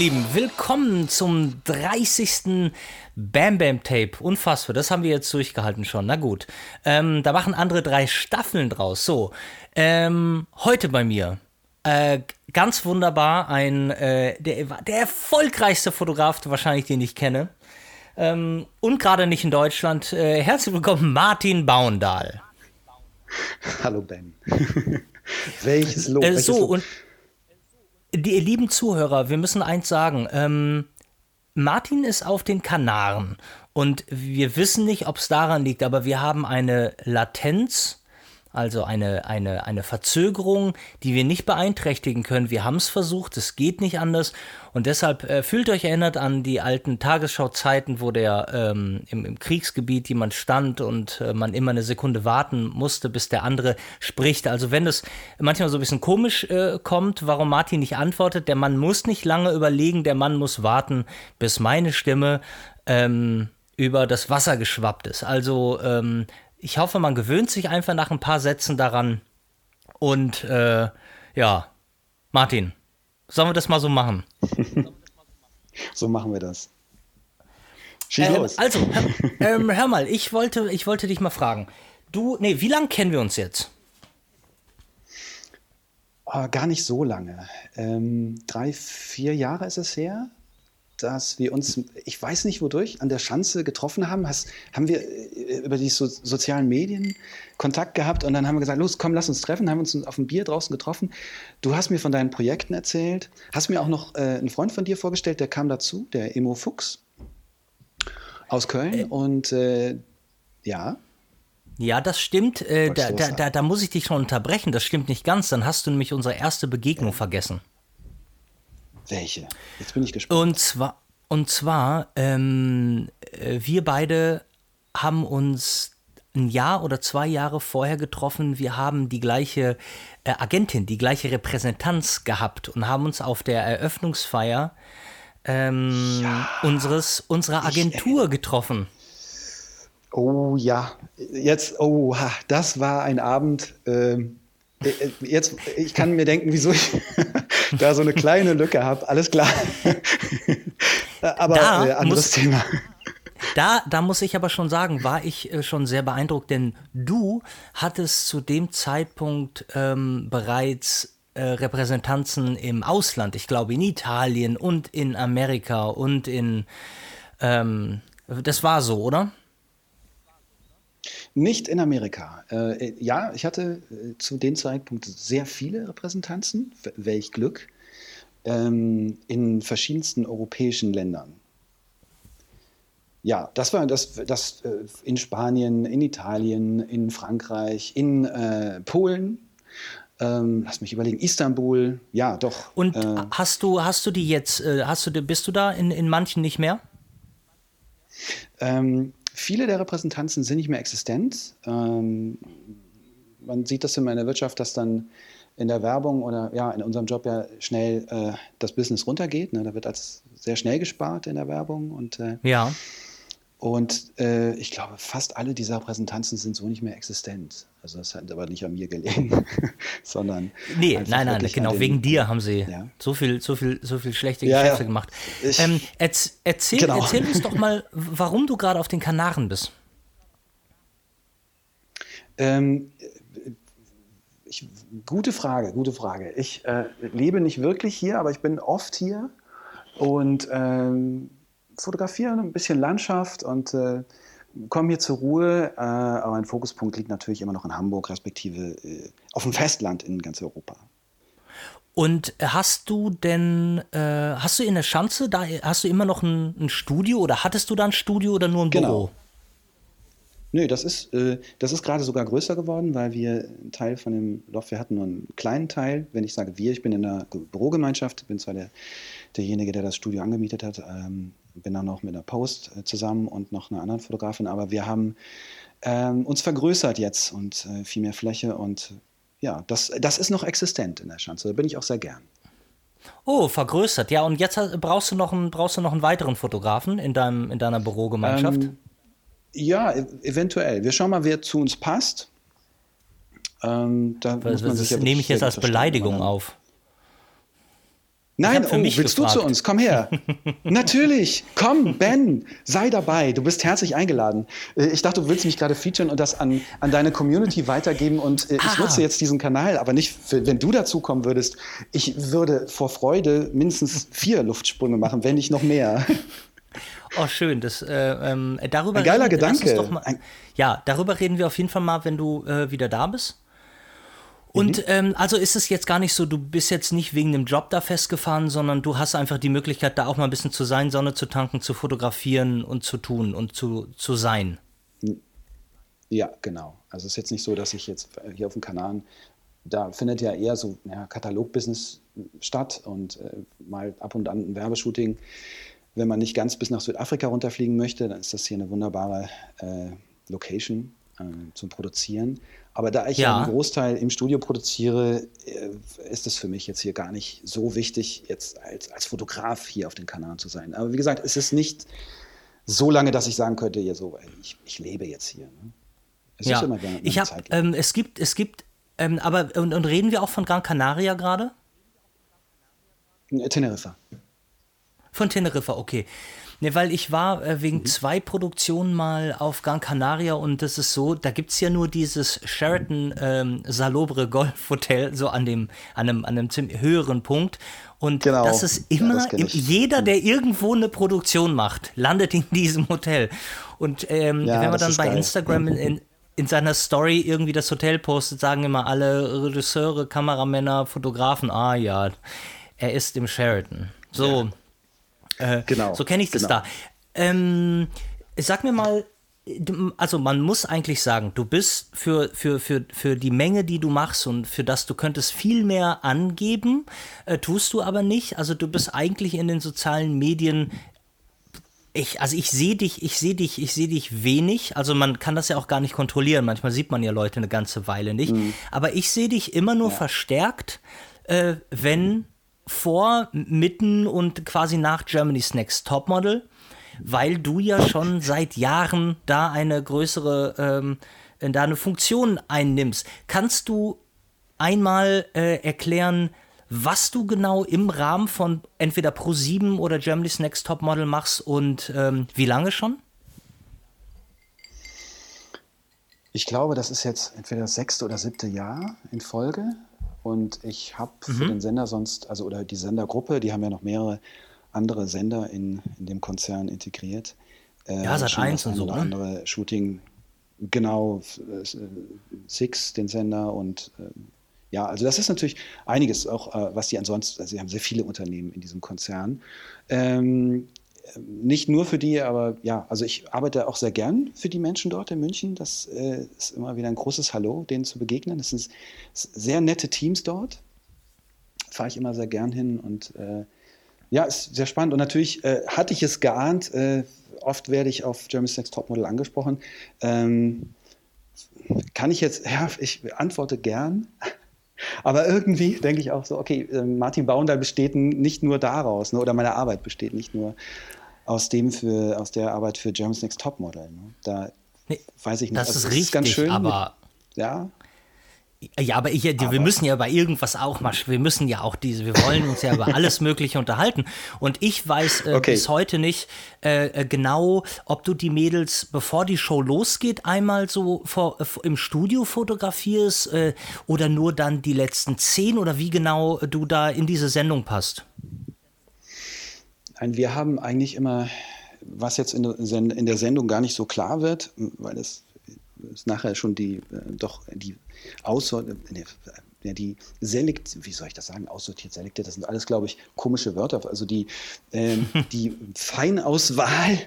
Lieben, willkommen zum 30. Bam Bam Tape. Unfassbar, das haben wir jetzt durchgehalten schon. Na gut. Ähm, da machen andere drei Staffeln draus. So, ähm, heute bei mir. Äh, ganz wunderbar, ein äh, der, der erfolgreichste Fotograf wahrscheinlich, den ich kenne. Ähm, und gerade nicht in Deutschland. Äh, herzlich willkommen, Martin Baundahl. Hallo Ben. Welches Lob? Äh, so, Lob? und die lieben Zuhörer, wir müssen eins sagen. Ähm, Martin ist auf den Kanaren und wir wissen nicht, ob es daran liegt, aber wir haben eine Latenz also eine, eine, eine Verzögerung, die wir nicht beeinträchtigen können. Wir haben es versucht, es geht nicht anders. Und deshalb äh, fühlt euch erinnert an die alten Tagesschau-Zeiten, wo der ähm, im, im, Kriegsgebiet jemand stand und äh, man immer eine Sekunde warten musste, bis der andere spricht. Also wenn es manchmal so ein bisschen komisch äh, kommt, warum Martin nicht antwortet, der Mann muss nicht lange überlegen, der Mann muss warten, bis meine Stimme ähm, über das Wasser geschwappt ist. Also ähm, ich hoffe, man gewöhnt sich einfach nach ein paar Sätzen daran. Und äh, ja, Martin, sollen wir das mal so machen? so machen wir das. Schieß ähm, los. Also, hör, ähm, hör, mal, ich wollte, ich wollte dich mal fragen. Du, nee, wie lange kennen wir uns jetzt? Oh, gar nicht so lange. Ähm, drei, vier Jahre ist es her dass wir uns, ich weiß nicht wodurch, an der Schanze getroffen haben. Hast, haben wir äh, über die so, sozialen Medien Kontakt gehabt und dann haben wir gesagt, los, komm, lass uns treffen, haben uns auf ein Bier draußen getroffen. Du hast mir von deinen Projekten erzählt, hast mir auch noch äh, einen Freund von dir vorgestellt, der kam dazu, der Emo Fuchs aus Köln äh. und äh, ja. Ja, das stimmt. Äh, da, da, da, da, muss ich dich schon unterbrechen. Das stimmt nicht ganz. Dann hast du nämlich unsere erste Begegnung vergessen. Welche? Jetzt bin ich gespannt. Und zwar, und zwar ähm, äh, wir beide haben uns ein Jahr oder zwei Jahre vorher getroffen. Wir haben die gleiche äh, Agentin, die gleiche Repräsentanz gehabt und haben uns auf der Eröffnungsfeier ähm, ja, unseres, unserer Agentur ich, getroffen. Oh ja, jetzt, oh, das war ein Abend. Ähm, äh, jetzt, ich kann mir denken, wieso ich da so eine kleine Lücke habe. Alles klar. aber da äh, anderes muss, Thema. Da, da muss ich aber schon sagen, war ich äh, schon sehr beeindruckt, denn du hattest zu dem Zeitpunkt ähm, bereits äh, Repräsentanzen im Ausland. Ich glaube in Italien und in Amerika und in. Ähm, das war so, oder? Nicht in Amerika. Äh, ja, ich hatte äh, zu dem Zeitpunkt sehr viele Repräsentanzen, welch Glück, ähm, in verschiedensten europäischen Ländern. Ja, das war das, das äh, in Spanien, in Italien, in Frankreich, in äh, Polen. Ähm, lass mich überlegen, Istanbul, ja, doch. Und äh, hast du, hast du die jetzt, äh, hast du, bist du da in, in manchen nicht mehr? Ähm, Viele der Repräsentanzen sind nicht mehr existent. Ähm, man sieht das immer in der Wirtschaft, dass dann in der Werbung oder ja in unserem Job ja schnell äh, das Business runtergeht. Ne? Da wird als sehr schnell gespart in der Werbung und äh, ja. Und äh, ich glaube, fast alle dieser Repräsentanzen sind so nicht mehr existent. Also das hat aber nicht an mir gelegen, sondern. Nee, nein, nein, genau, den, wegen dir haben sie ja. so viel, so viel, so viel schlechte ja, Geschäfte ja. gemacht. ähm, erz, erzähl, genau. erzähl uns doch mal, warum du gerade auf den Kanaren bist. Ähm, ich, gute Frage, gute Frage. Ich äh, lebe nicht wirklich hier, aber ich bin oft hier und ähm, fotografiere ein bisschen Landschaft und äh, komme hier zur Ruhe. Äh, aber mein Fokuspunkt liegt natürlich immer noch in Hamburg, respektive äh, auf dem Festland in ganz Europa. Und hast du denn, äh, hast du in der Schanze, da hast du immer noch ein, ein, Studio oder hattest du da ein Studio oder nur ein Büro? Genau. Nö, das ist, äh, das ist gerade sogar größer geworden, weil wir einen Teil von dem Loft, wir hatten nur einen kleinen Teil. Wenn ich sage wir, ich bin in der Bürogemeinschaft, bin zwar der, derjenige, der das Studio angemietet hat, ähm, bin dann noch mit der Post äh, zusammen und noch einer anderen Fotografin, aber wir haben ähm, uns vergrößert jetzt und äh, viel mehr Fläche und ja, das, das ist noch existent in der Schanze, da bin ich auch sehr gern. Oh, vergrößert, ja. Und jetzt brauchst du noch einen, brauchst du noch einen weiteren Fotografen in, deinem, in deiner Bürogemeinschaft? Ähm, ja, e eventuell. Wir schauen mal, wer zu uns passt. Ähm, da das, das nehme ich jetzt als Beleidigung auf. Nein, oh, willst gefragt. du zu uns? Komm her. Natürlich. Komm, Ben, sei dabei. Du bist herzlich eingeladen. Äh, ich dachte, du willst mich gerade featuren und das an, an deine Community weitergeben. Und äh, ich nutze jetzt diesen Kanal, aber nicht, für, wenn du dazu kommen würdest. Ich würde vor Freude mindestens vier Luftsprünge machen, wenn nicht noch mehr. Oh, schön. Das, äh, ähm, darüber Ein geiler reden, Gedanke. Mal, ja, darüber reden wir auf jeden Fall mal, wenn du äh, wieder da bist. Und mhm. ähm, also ist es jetzt gar nicht so, du bist jetzt nicht wegen dem Job da festgefahren, sondern du hast einfach die Möglichkeit, da auch mal ein bisschen zu sein, Sonne zu tanken, zu fotografieren und zu tun und zu, zu sein. Ja, genau. Also es ist jetzt nicht so, dass ich jetzt hier auf dem Kanal, da findet ja eher so ja, Katalogbusiness statt und äh, mal ab und an ein Werbeshooting. Wenn man nicht ganz bis nach Südafrika runterfliegen möchte, dann ist das hier eine wunderbare äh, Location äh, zum Produzieren. Aber da ich ja. einen Großteil im Studio produziere, äh, ist es für mich jetzt hier gar nicht so wichtig, jetzt als, als Fotograf hier auf den Kanaren zu sein. Aber wie gesagt, es ist nicht so lange, dass ich sagen könnte, ja, so, ich, ich lebe jetzt hier. Ne? Es ja. ist immer eine, ich hab, ähm, es gibt, es gibt, ähm, aber und, und, reden wir auch von Gran Canaria gerade? Teneriffa. Von Teneriffa, okay. Ne, weil ich war äh, wegen mhm. zwei Produktionen mal auf Gran Canaria und das ist so, da gibt es ja nur dieses Sheraton ähm, Salobre Golf Hotel, so an dem, an einem, an einem ziemlich höheren Punkt. Und genau. das ist immer, ja, das jeder, der irgendwo eine Produktion macht, landet in diesem Hotel. Und ähm, ja, wenn man dann bei geil. Instagram in, in, in seiner Story irgendwie das Hotel postet, sagen immer alle Regisseure, Kameramänner, Fotografen, ah ja, er ist im Sheraton. So. Ja. Äh, genau. So kenne ich das genau. da. Ähm, sag mir mal, also man muss eigentlich sagen, du bist für, für, für, für die Menge, die du machst und für das du könntest viel mehr angeben, äh, tust du aber nicht. Also du bist eigentlich in den sozialen Medien ich, also ich sehe dich, ich sehe dich, ich sehe dich wenig. Also man kann das ja auch gar nicht kontrollieren. Manchmal sieht man ja Leute eine ganze Weile nicht. Mhm. Aber ich sehe dich immer nur ja. verstärkt, äh, wenn vor, mitten und quasi nach Germany's Next Topmodel, weil du ja schon seit Jahren da eine größere, ähm, da eine Funktion einnimmst. Kannst du einmal äh, erklären, was du genau im Rahmen von entweder Pro7 oder Germany's Next Topmodel machst und ähm, wie lange schon? Ich glaube, das ist jetzt entweder das sechste oder siebte Jahr in Folge. Und ich habe mhm. für den Sender sonst, also oder die Sendergruppe, die haben ja noch mehrere andere Sender in, in dem Konzern integriert. Äh, ja, seit eins und so. Oder ne? andere Shooting, genau, äh, Six, den Sender und äh, ja, also das ist natürlich einiges, auch äh, was die ansonsten, also sie haben sehr viele Unternehmen in diesem Konzern. Ähm, nicht nur für die, aber ja, also ich arbeite auch sehr gern für die Menschen dort in München. Das äh, ist immer wieder ein großes Hallo, denen zu begegnen. Das sind sehr nette Teams dort. Fahre ich immer sehr gern hin und äh, ja, ist sehr spannend. Und natürlich äh, hatte ich es geahnt, äh, oft werde ich auf Germany's Next Topmodel angesprochen. Ähm, kann ich jetzt, ja, ich antworte gern. Aber irgendwie denke ich auch so, okay, äh, Martin Bauender besteht nicht nur daraus, ne, oder meine Arbeit besteht nicht nur aus dem für, aus der Arbeit für Germany's Next Topmodel. Ne? Da nee, weiß ich nicht. Das also, ist richtig, ist ganz schön. Aber mit, ja. Ja, aber, ich, aber wir müssen ja bei irgendwas auch mal, wir müssen ja auch diese, wir wollen uns ja über alles Mögliche unterhalten. Und ich weiß äh, okay. bis heute nicht äh, äh, genau, ob du die Mädels, bevor die Show losgeht, einmal so vor, äh, im Studio fotografierst äh, oder nur dann die letzten zehn oder wie genau du da in diese Sendung passt. Nein, wir haben eigentlich immer, was jetzt in der Sendung gar nicht so klar wird, weil es ist nachher schon die, äh, doch die Aussortiert, äh, ja, die selekt, wie soll ich das sagen, aussortiert, selektiert, das sind alles, glaube ich, komische Wörter. Also die, ähm, die Feinauswahl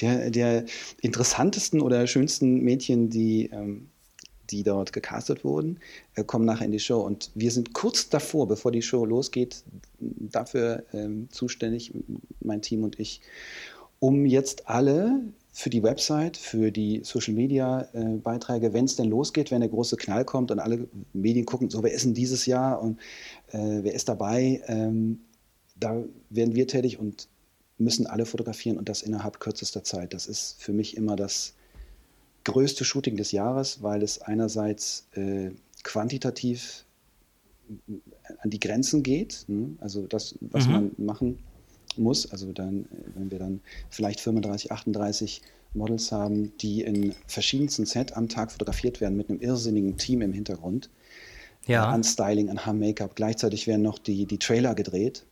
der, der interessantesten oder schönsten Mädchen, die ähm, die dort gecastet wurden, äh, kommen nachher in die Show. Und wir sind kurz davor, bevor die Show losgeht, dafür ähm, zuständig, mein Team und ich, um jetzt alle für die Website, für die Social Media äh, Beiträge, wenn es denn losgeht, wenn der große Knall kommt und alle Medien gucken, so wer ist denn dieses Jahr und äh, wer ist dabei, ähm, da werden wir tätig und müssen alle fotografieren und das innerhalb kürzester Zeit. Das ist für mich immer das größte Shooting des Jahres, weil es einerseits äh, quantitativ an die Grenzen geht. Ne? Also das, was mhm. man machen muss. Also dann, wenn wir dann vielleicht 35, 38 Models haben, die in verschiedensten Sets am Tag fotografiert werden mit einem irrsinnigen Team im Hintergrund. Ja. An Styling, an Haar-Make-up. Gleichzeitig werden noch die, die Trailer gedreht.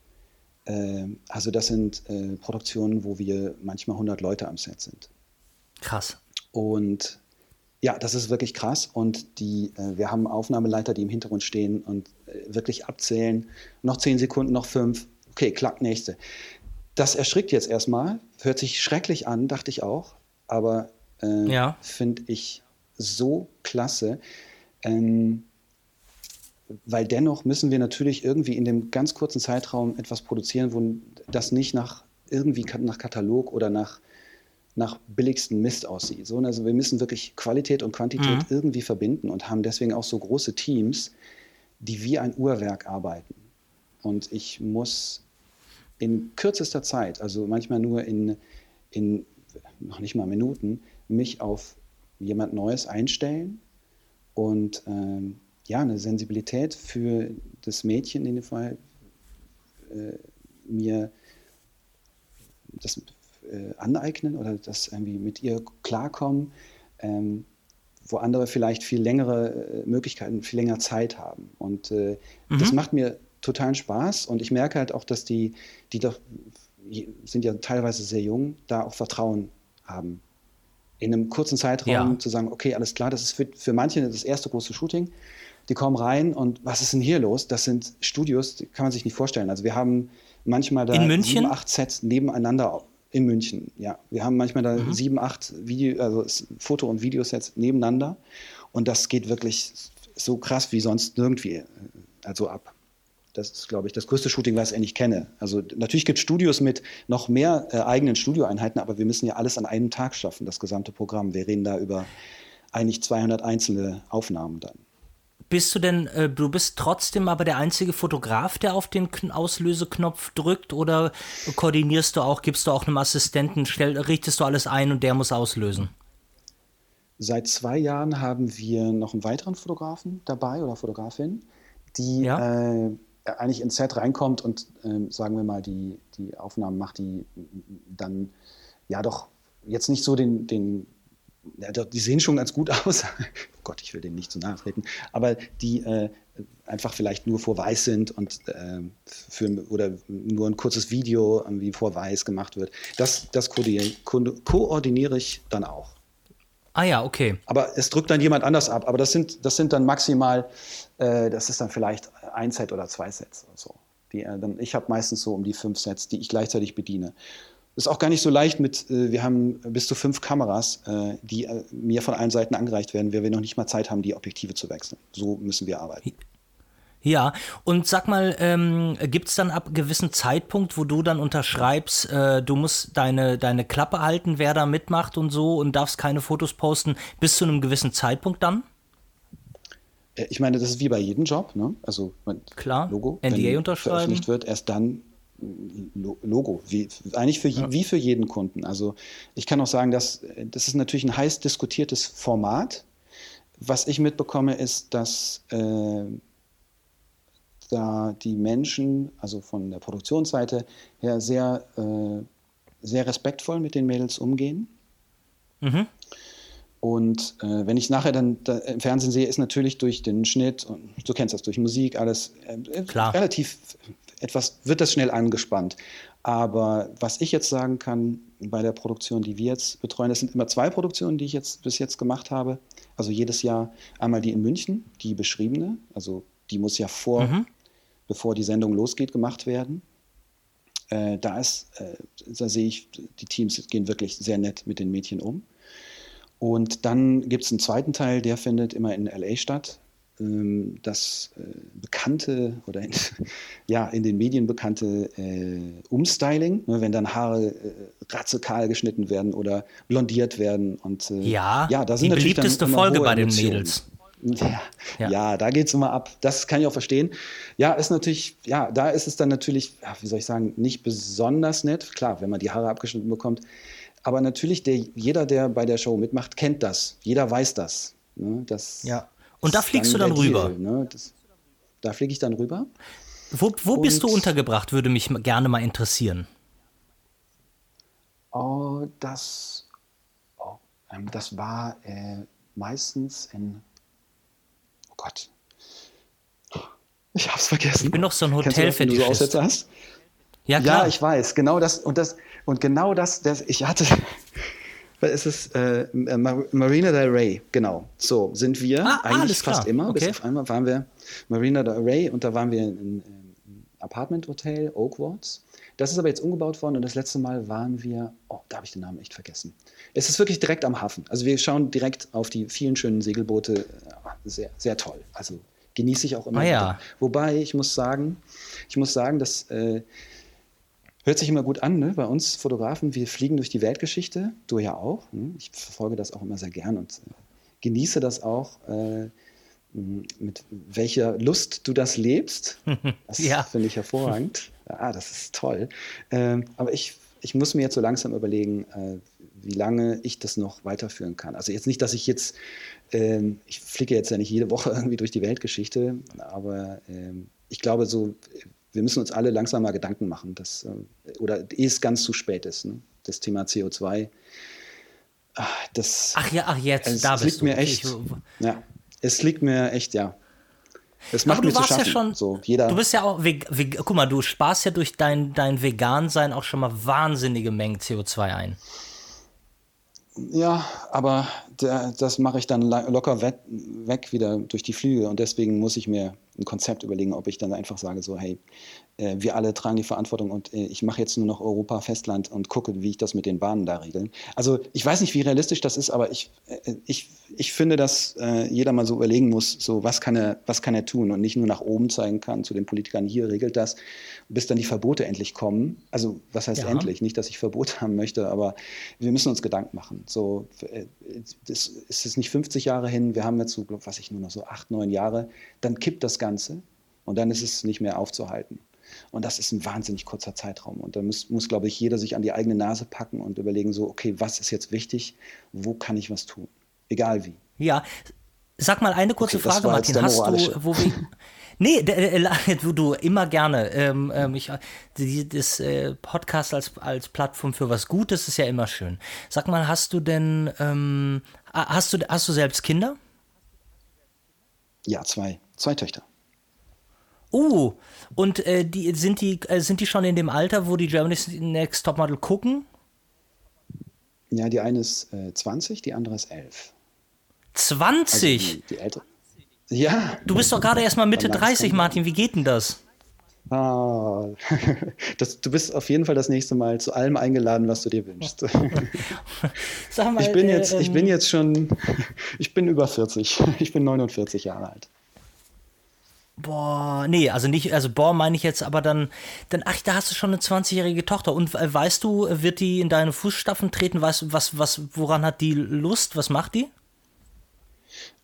Äh, also das sind äh, Produktionen, wo wir manchmal 100 Leute am Set sind. Krass. Und ja, das ist wirklich krass. Und die, äh, wir haben Aufnahmeleiter, die im Hintergrund stehen und äh, wirklich abzählen. Noch 10 Sekunden, noch 5. Okay, klack, nächste. Das erschrickt jetzt erstmal. Hört sich schrecklich an, dachte ich auch. Aber äh, ja. finde ich so klasse. Ähm, weil dennoch müssen wir natürlich irgendwie in dem ganz kurzen Zeitraum etwas produzieren, wo das nicht nach irgendwie nach Katalog oder nach, nach billigsten Mist aussieht. So, also wir müssen wirklich Qualität und Quantität mhm. irgendwie verbinden und haben deswegen auch so große Teams, die wie ein Uhrwerk arbeiten. Und ich muss in kürzester Zeit, also manchmal nur in, in noch nicht mal Minuten, mich auf jemand Neues einstellen und ähm, ja, eine Sensibilität für das Mädchen in dem Fall äh, mir das äh, aneignen oder das irgendwie mit ihr klarkommen, ähm, wo andere vielleicht viel längere äh, Möglichkeiten, viel länger Zeit haben. Und äh, mhm. das macht mir totalen Spaß und ich merke halt auch, dass die, die doch sind ja teilweise sehr jung, da auch Vertrauen haben. In einem kurzen Zeitraum ja. zu sagen, okay, alles klar, das ist für, für manche das erste große Shooting. Die kommen rein und was ist denn hier los? Das sind Studios, die kann man sich nicht vorstellen. Also wir haben manchmal da sieben, acht Sets nebeneinander in München. Ja, wir haben manchmal da mhm. sieben, acht Video, also Foto- und Videosets nebeneinander und das geht wirklich so krass wie sonst nirgendwie äh, also ab. Das ist, glaube ich, das größte Shooting, was ich eigentlich kenne. Also natürlich gibt es Studios mit noch mehr äh, eigenen Studioeinheiten, aber wir müssen ja alles an einem Tag schaffen, das gesamte Programm. Wir reden da über eigentlich 200 einzelne Aufnahmen dann. Bist du denn, äh, du bist trotzdem aber der einzige Fotograf, der auf den Auslöseknopf drückt oder koordinierst du auch, gibst du auch einem Assistenten, stell, richtest du alles ein und der muss auslösen? Seit zwei Jahren haben wir noch einen weiteren Fotografen dabei oder Fotografin, die ja. äh, eigentlich ins Set reinkommt und äh, sagen wir mal die, die Aufnahmen macht, die dann ja doch jetzt nicht so den, den ja, die sehen schon ganz gut aus. oh Gott, ich will denen nicht zu nahe treten, aber die äh, einfach vielleicht nur vor weiß sind und äh, für, oder nur ein kurzes Video irgendwie vor weiß gemacht wird. Das, das koordiniere ich dann auch. Ah ja, okay. Aber es drückt dann jemand anders ab. Aber das sind, das sind dann maximal, äh, das ist dann vielleicht ein Set oder zwei Sets oder so. Die, äh, dann, ich habe meistens so um die fünf Sets, die ich gleichzeitig bediene. Ist auch gar nicht so leicht mit, äh, wir haben bis zu fünf Kameras, äh, die äh, mir von allen Seiten angereicht werden, weil wir noch nicht mal Zeit haben, die Objektive zu wechseln. So müssen wir arbeiten. Ja, und sag mal, ähm, gibt es dann ab gewissen Zeitpunkt, wo du dann unterschreibst, äh, du musst deine, deine Klappe halten, wer da mitmacht und so und darfst keine Fotos posten, bis zu einem gewissen Zeitpunkt dann? Äh, ich meine, das ist wie bei jedem Job, ne? Also Klar, Logo, NDA unterschreiben. veröffentlicht wird, erst dann Logo, wie, eigentlich für, ja. wie für jeden Kunden. Also ich kann auch sagen, dass das ist natürlich ein heiß diskutiertes Format. Was ich mitbekomme, ist, dass äh, da die Menschen, also von der Produktionsseite her, sehr, äh, sehr respektvoll mit den Mädels umgehen. Mhm. Und äh, wenn ich nachher dann da im Fernsehen sehe, ist natürlich durch den Schnitt und du kennst das durch Musik alles äh, relativ etwas, wird das schnell angespannt. Aber was ich jetzt sagen kann bei der Produktion, die wir jetzt betreuen, das sind immer zwei Produktionen, die ich jetzt bis jetzt gemacht habe. Also jedes Jahr einmal die in München, die beschriebene, also die muss ja vor, mhm. bevor die Sendung losgeht, gemacht werden. Äh, da ist, äh, da sehe ich, die Teams gehen wirklich sehr nett mit den Mädchen um. Und dann gibt es einen zweiten Teil, der findet immer in LA statt. Ähm, das äh, bekannte oder in, ja, in den Medien bekannte äh, Umstyling, ne, wenn dann Haare äh, ratzekahl geschnitten werden oder blondiert werden. Und, äh, ja, ja, da sind die beliebteste Folge bei den Mädels. Ja, ja. ja da geht es immer ab. Das kann ich auch verstehen. Ja, ist natürlich, ja, da ist es dann natürlich, ja, wie soll ich sagen, nicht besonders nett. Klar, wenn man die Haare abgeschnitten bekommt. Aber natürlich, der, jeder, der bei der Show mitmacht, kennt das. Jeder weiß das. Ne? das ja. Und da fliegst du dann rüber. Deal, ne? das, Da fliege ich dann rüber. Wo, wo bist du untergebracht, würde mich gerne mal interessieren. Oh, das, oh, ähm, das war äh, meistens in, oh Gott, ich hab's vergessen. Ich bin noch so ein Hotelfetischist. Du so hast? Ja, klar. Ja, ich weiß. Genau das und das und genau das, das ich hatte. Es ist äh, Marina del Rey, genau. So sind wir ah, eigentlich fast klar. immer. Okay. Bis auf einmal waren wir Marina del Rey und da waren wir in, in Apartment Hotel Oakwards. Das ist aber jetzt umgebaut worden und das letzte Mal waren wir, oh, da habe ich den Namen echt vergessen. Es ist wirklich direkt am Hafen. Also wir schauen direkt auf die vielen schönen Segelboote. Sehr, sehr toll. Also genieße ich auch immer. Ah, ja. Wobei ich muss sagen, ich muss sagen, dass äh, hört sich immer gut an, ne? Bei uns Fotografen, wir fliegen durch die Weltgeschichte, du ja auch. Ne? Ich verfolge das auch immer sehr gern und äh, genieße das auch. Äh, mit welcher Lust du das lebst, das ja. finde ich hervorragend. Ah, das ist toll. Ähm, aber ich, ich muss mir jetzt so langsam überlegen, äh, wie lange ich das noch weiterführen kann. Also jetzt nicht, dass ich jetzt ähm, ich flicke jetzt ja nicht jede Woche irgendwie durch die Weltgeschichte, aber ähm, ich glaube, so, wir müssen uns alle langsam mal Gedanken machen, dass, äh, oder ehe es ganz zu spät ist, ne? das Thema CO2. Ach, das, ach ja, ach jetzt, es, da es liegt du. mir echt. Ich, ja, es liegt mir echt, ja. Das macht Aber du warst ja schon, so, jeder du bist ja auch, guck mal, du sparst ja durch dein, dein Vegan-Sein auch schon mal wahnsinnige Mengen CO2 ein. Ja, aber der, das mache ich dann locker weg, weg, wieder durch die Flüge und deswegen muss ich mir ein Konzept überlegen, ob ich dann einfach sage, so, hey, äh, wir alle tragen die Verantwortung und äh, ich mache jetzt nur noch Europa, Festland und gucke, wie ich das mit den Bahnen da regeln. Also ich weiß nicht, wie realistisch das ist, aber ich, äh, ich, ich finde, dass jeder mal so überlegen muss, so was kann, er, was kann er tun und nicht nur nach oben zeigen kann zu den Politikern, hier regelt das, bis dann die Verbote endlich kommen. Also was heißt ja. endlich? Nicht, dass ich Verbote haben möchte, aber wir müssen uns Gedanken machen. So, das ist nicht 50 Jahre hin, wir haben jetzt so, was ich nur noch so acht, neun Jahre, dann kippt das Ganze und dann ist es nicht mehr aufzuhalten. Und das ist ein wahnsinnig kurzer Zeitraum. Und da muss, muss, glaube ich, jeder sich an die eigene Nase packen und überlegen, so, okay, was ist jetzt wichtig? Wo kann ich was tun? Egal wie. Ja, sag mal eine kurze okay, Frage, Martin. Hast du, wo wir, Nee, äh, du, du immer gerne. Ähm, ähm, ich, die, das äh, Podcast als, als Plattform für was Gutes ist ja immer schön. Sag mal, hast du denn, ähm, hast, du, hast du selbst Kinder? Ja, zwei. Zwei Töchter. Uh, und äh, die, sind, die, äh, sind die schon in dem Alter, wo die Germany's Next Topmodel gucken? Ja, die eine ist äh, 20, die andere ist 11. 20? Also die, die ältere. Ja. Du bist doch gerade erst mal Mitte 30, Martin. Wie geht denn das? Ah, das, du bist auf jeden Fall das nächste Mal zu allem eingeladen, was du dir wünschst. Sag mal, ich bin jetzt, äh, ich bin ähm, jetzt schon, ich bin über 40. Ich bin 49 Jahre alt. Boah, nee, also nicht, also boah meine ich jetzt, aber dann, dann, ach, da hast du schon eine 20-jährige Tochter und äh, weißt du, wird die in deine Fußstapfen treten? Weißt du, was, was, woran hat die Lust? Was macht die?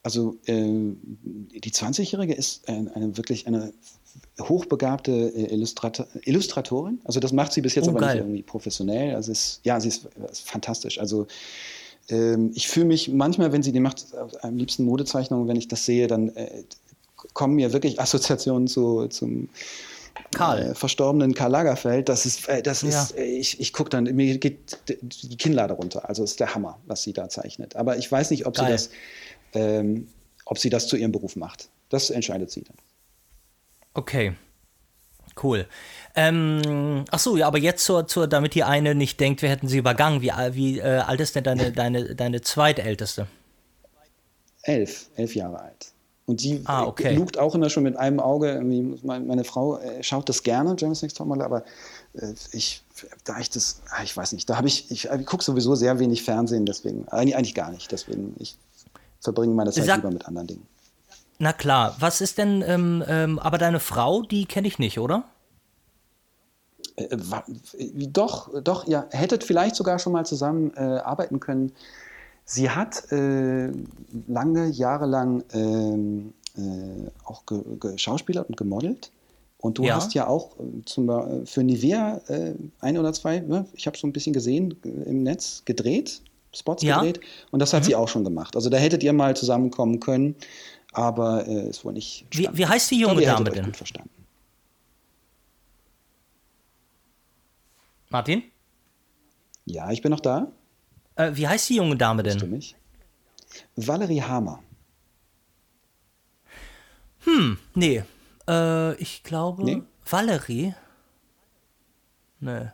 Also äh, die 20-Jährige ist eine, eine, wirklich eine hochbegabte äh, Illustrator, Illustratorin. Also das macht sie bis jetzt oh, aber geil. nicht irgendwie professionell. Also ist, ja, sie ist, ist fantastisch. Also ähm, ich fühle mich manchmal, wenn sie die macht, am liebsten Modezeichnungen, wenn ich das sehe, dann äh, kommen mir wirklich Assoziationen zu, zum Karl. Äh, verstorbenen Karl Lagerfeld. Das ist, äh, das ja. ist, äh, ich, ich gucke dann, mir geht die Kinnlade runter. Also ist der Hammer, was sie da zeichnet. Aber ich weiß nicht, ob Geil. sie das, ähm, ob sie das zu ihrem Beruf macht. Das entscheidet sie dann. Okay. Cool. Ähm, ach so, ja, aber jetzt zur, zur, damit die eine nicht denkt, wir hätten sie übergangen. Wie, wie äh, alt ist denn deine, deine, deine zweitälteste? Elf, elf Jahre alt. Und die ah, okay. lugt auch immer schon mit einem Auge. Meine, Frau äh, schaut das gerne, James Next Topmodel, aber äh, ich, da ich das, ah, ich weiß nicht, da habe ich, ich, ich gucke sowieso sehr wenig Fernsehen, deswegen, eigentlich, gar nicht, deswegen, ich verbringe meine Zeit Sag, lieber mit anderen Dingen. Na klar, was ist denn, ähm, ähm, aber deine Frau, die kenne ich nicht, oder? Äh, äh, doch, doch, ihr hättet vielleicht sogar schon mal zusammen äh, arbeiten können. Sie hat äh, lange Jahre lang ähm, äh, auch geschauspielert und gemodelt. Und du ja. hast ja auch äh, zum, äh, für Nivea äh, ein oder zwei, ne? ich habe so ein bisschen gesehen im Netz, gedreht. Spots ja. gedreht und das hat mhm. sie auch schon gemacht. Also da hättet ihr mal zusammenkommen können, aber äh, es wurde nicht. Wie, wie, heißt die junge Dame denn? Gut verstanden. Martin? Ja, ich bin noch da. Äh, wie heißt die junge Dame denn? Mich? Valerie Hamer. Hm, nee. Äh, ich glaube. Nee? Valerie? Nee.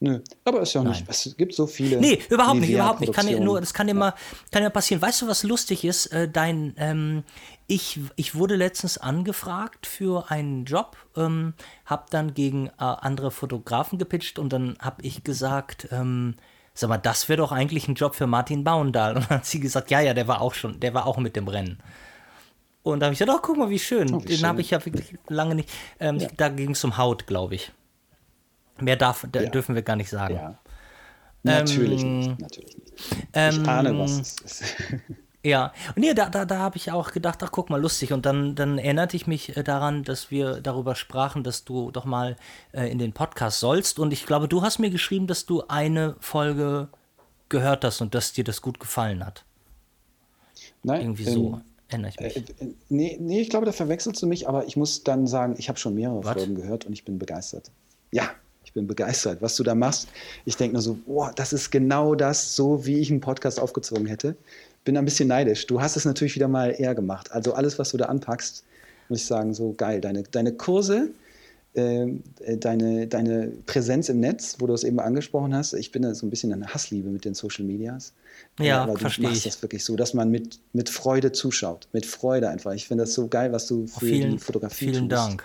Nö, aber ist ja auch Nein. nicht. Es gibt so viele. Nee, überhaupt nicht, überhaupt nicht. Kann ja nur, das kann immer, kann ja passieren. Weißt du, was lustig ist? Äh, dein, ähm, ich, ich wurde letztens angefragt für einen Job, ähm, hab dann gegen äh, andere Fotografen gepitcht und dann hab ich gesagt, ähm, sag mal, das wäre doch eigentlich ein Job für Martin Baundal. Und dann hat sie gesagt, ja, ja, der war auch schon, der war auch mit dem Rennen. Und da habe ich gesagt, oh, guck mal, wie schön. Oh, wie Den habe ich ja wirklich lange nicht. Ähm, ja. Da ging es um Haut, glaube ich. Mehr darf, ja. dürfen wir gar nicht sagen. Ja. Natürlich ähm, nicht, natürlich nicht. Ich ähm, ahne, was es ist. Ja, und nee, da, da, da habe ich auch gedacht, ach guck mal, lustig. Und dann, dann erinnerte ich mich äh, daran, dass wir darüber sprachen, dass du doch mal äh, in den Podcast sollst. Und ich glaube, du hast mir geschrieben, dass du eine Folge gehört hast und dass dir das gut gefallen hat. Nein. Irgendwie so ähm, erinnere ich mich. Äh, äh, nee, nee, ich glaube, da verwechselst du mich, aber ich muss dann sagen, ich habe schon mehrere What? Folgen gehört und ich bin begeistert. Ja, ich bin begeistert, was du da machst. Ich denke nur so, boah, das ist genau das, so wie ich einen Podcast aufgezogen hätte. Bin ein bisschen neidisch. Du hast es natürlich wieder mal eher gemacht. Also alles, was du da anpackst, muss ich sagen, so geil. Deine, deine Kurse, ähm, äh, deine, deine Präsenz im Netz, wo du es eben angesprochen hast. Ich bin da so ein bisschen eine Hassliebe mit den Social Medias. Ja, äh, verstehe du machst ich. das wirklich so, dass man mit, mit Freude zuschaut. Mit Freude einfach. Ich finde das so geil, was du für vielen, die Fotografie vielen tust. Vielen Dank.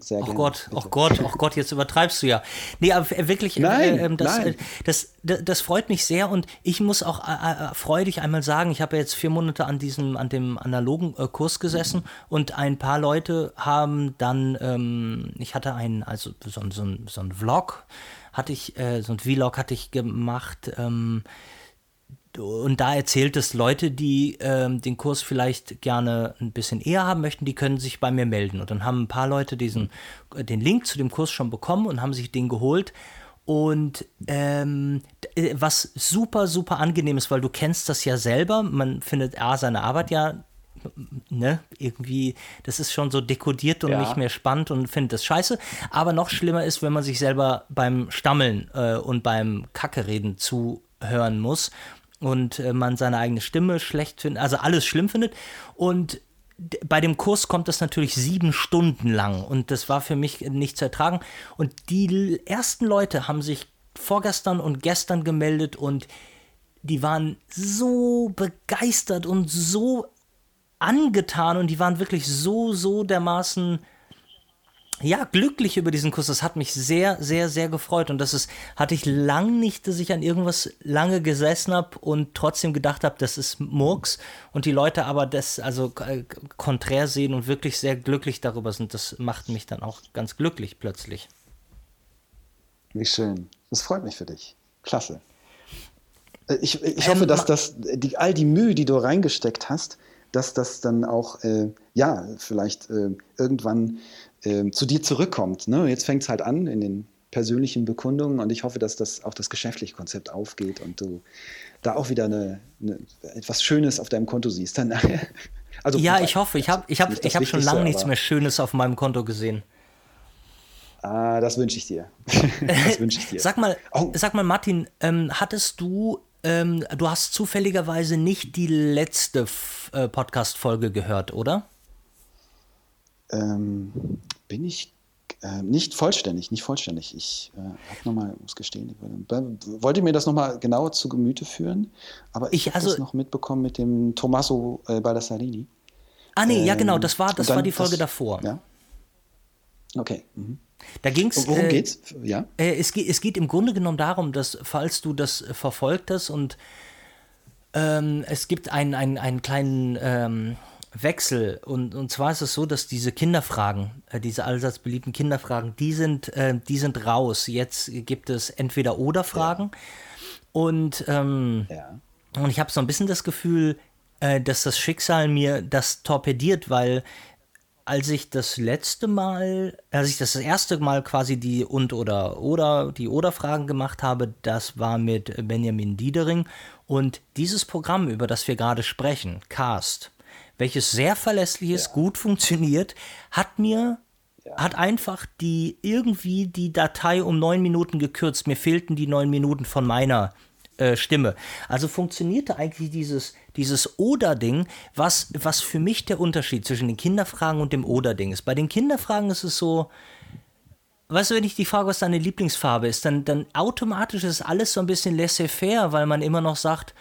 Sehr. Oh Gott, oh Gott, oh Gott, jetzt übertreibst du ja. Nee, aber wirklich, äh, nein, äh, das, nein. Das, das, das, freut mich sehr und ich muss auch äh, äh, freudig einmal sagen, ich habe jetzt vier Monate an diesem, an dem analogen äh, Kurs gesessen mhm. und ein paar Leute haben dann, ähm, ich hatte einen, also so, so, so ein Vlog, hatte ich, äh, so ein Vlog hatte ich gemacht, ähm, und da erzählt es Leute, die ähm, den Kurs vielleicht gerne ein bisschen eher haben möchten, die können sich bei mir melden. Und dann haben ein paar Leute diesen, äh, den Link zu dem Kurs schon bekommen und haben sich den geholt. Und ähm, äh, was super, super angenehm ist, weil du kennst das ja selber. Man findet A, seine Arbeit ja, ne, irgendwie, das ist schon so dekodiert und ja. nicht mehr spannend und findet das scheiße. Aber noch schlimmer ist, wenn man sich selber beim Stammeln äh, und beim Kackereden zuhören muss und äh, man seine eigene Stimme schlecht findet, also alles schlimm findet. Und bei dem Kurs kommt das natürlich sieben Stunden lang und das war für mich nicht zu ertragen. Und die ersten Leute haben sich vorgestern und gestern gemeldet und die waren so begeistert und so angetan und die waren wirklich so, so dermaßen ja, glücklich über diesen Kuss. Das hat mich sehr, sehr, sehr gefreut. Und das ist, hatte ich lang nicht, dass ich an irgendwas lange gesessen habe und trotzdem gedacht habe, das ist Murks. Und die Leute aber das also äh, konträr sehen und wirklich sehr glücklich darüber sind. Das macht mich dann auch ganz glücklich plötzlich. Wie schön. Das freut mich für dich. Klasse. Äh, ich, ich hoffe, ähm, dass das, die, all die Mühe, die du reingesteckt hast, dass das dann auch, äh, ja, vielleicht äh, irgendwann äh, zu dir zurückkommt. Ne? Jetzt fängt es halt an in den persönlichen Bekundungen und ich hoffe, dass das auch das geschäftliche Konzept aufgeht und du da auch wieder eine, eine etwas Schönes auf deinem Konto siehst. Dann also, ja, ich hoffe. Ich habe ich hab, ich hab schon lange nichts mehr Schönes auf meinem Konto gesehen. Ah, das wünsche ich dir. das wünsche ich dir. sag mal, oh. sag mal, Martin, ähm, hattest du, ähm, du hast zufälligerweise nicht die letzte äh, Podcast-Folge gehört, oder? Ähm, bin ich äh, nicht vollständig, nicht vollständig. Ich äh, habe nochmal, muss gestehen, ich wollte mir das nochmal genauer zu Gemüte führen, aber ich, ich habe also, das noch mitbekommen mit dem Tommaso äh, Baldassarrini. Ah nee, ähm, ja genau, das war, das war die Folge das, davor. Ja? Okay. Mhm. Da ging's. Worum äh, geht's? Ja. Äh, es, geht, es geht im Grunde genommen darum, dass, falls du das verfolgt hast und ähm, es gibt einen, einen, einen kleinen ähm, Wechsel. Und, und zwar ist es so, dass diese Kinderfragen, äh, diese allseits beliebten Kinderfragen, die sind, äh, die sind raus. Jetzt gibt es entweder oder Fragen. Ja. Und, ähm, ja. und ich habe so ein bisschen das Gefühl, äh, dass das Schicksal mir das torpediert, weil als ich das letzte Mal, als ich das, das erste Mal quasi die und oder oder die oder Fragen gemacht habe, das war mit Benjamin Diedering und dieses Programm, über das wir gerade sprechen, Cast, welches sehr verlässlich ist, ja. gut funktioniert, hat mir ja. hat einfach die irgendwie die Datei um neun Minuten gekürzt. Mir fehlten die neun Minuten von meiner äh, Stimme. Also funktionierte eigentlich dieses, dieses Oder-Ding, was, was für mich der Unterschied zwischen den Kinderfragen und dem Oder-Ding ist. Bei den Kinderfragen ist es so, weißt du, wenn ich die frage, was deine Lieblingsfarbe ist, dann, dann automatisch ist alles so ein bisschen laissez-faire, weil man immer noch sagt,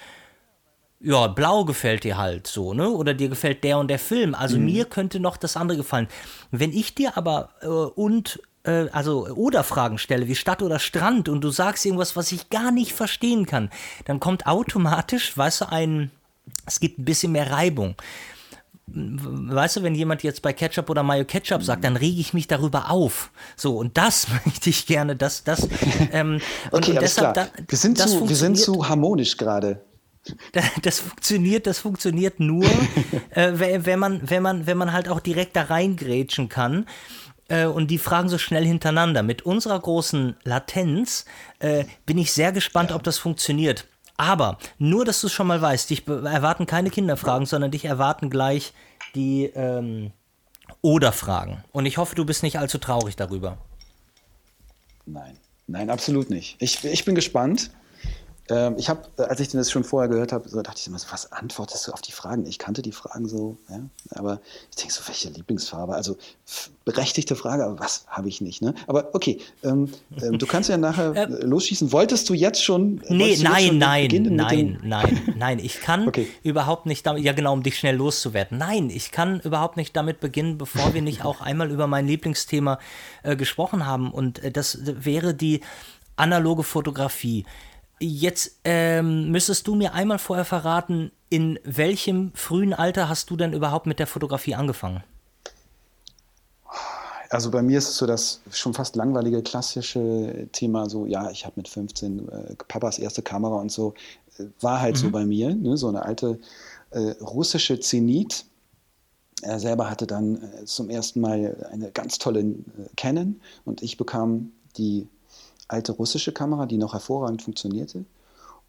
ja, blau gefällt dir halt so, ne? Oder dir gefällt der und der Film. Also mhm. mir könnte noch das andere gefallen. Wenn ich dir aber äh, und äh, also oder Fragen stelle, wie Stadt oder Strand, und du sagst irgendwas, was ich gar nicht verstehen kann, dann kommt automatisch, weißt du, ein, es gibt ein bisschen mehr Reibung. Weißt du, wenn jemand jetzt bei Ketchup oder Mayo Ketchup sagt, dann rege ich mich darüber auf. So, und das möchte ich gerne, dass das. Ähm, okay, und, und deshalb, da, wir, sind zu, wir sind zu harmonisch gerade. Das funktioniert, das funktioniert nur, äh, wenn, man, wenn, man, wenn man halt auch direkt da reingrätschen kann äh, und die Fragen so schnell hintereinander. Mit unserer großen Latenz äh, bin ich sehr gespannt, ja. ob das funktioniert. Aber nur, dass du es schon mal weißt, dich erwarten keine Kinderfragen, sondern dich erwarten gleich die ähm, Oder-Fragen. Und ich hoffe, du bist nicht allzu traurig darüber. Nein, nein, absolut nicht. Ich, ich bin gespannt. Ähm, ich habe, äh, als ich das schon vorher gehört habe, so dachte ich immer so, was antwortest du auf die Fragen? Ich kannte die Fragen so, ja? aber ich denke so, welche Lieblingsfarbe? Also berechtigte Frage, aber was habe ich nicht? Ne? Aber okay, ähm, ähm, du kannst ja nachher äh, losschießen. Wolltest du jetzt schon? Nee, nein, schon nein, nein, nein, nein. Ich kann okay. überhaupt nicht damit, ja genau, um dich schnell loszuwerden. Nein, ich kann überhaupt nicht damit beginnen, bevor wir nicht auch einmal über mein Lieblingsthema äh, gesprochen haben. Und äh, das wäre die analoge Fotografie. Jetzt ähm, müsstest du mir einmal vorher verraten, in welchem frühen Alter hast du denn überhaupt mit der Fotografie angefangen? Also bei mir ist es so das schon fast langweilige klassische Thema, so ja, ich habe mit 15 äh, Papas erste Kamera und so, äh, war halt mhm. so bei mir, ne? so eine alte äh, russische Zenit. Er selber hatte dann äh, zum ersten Mal eine ganz tolle äh, Canon und ich bekam die alte russische Kamera, die noch hervorragend funktionierte.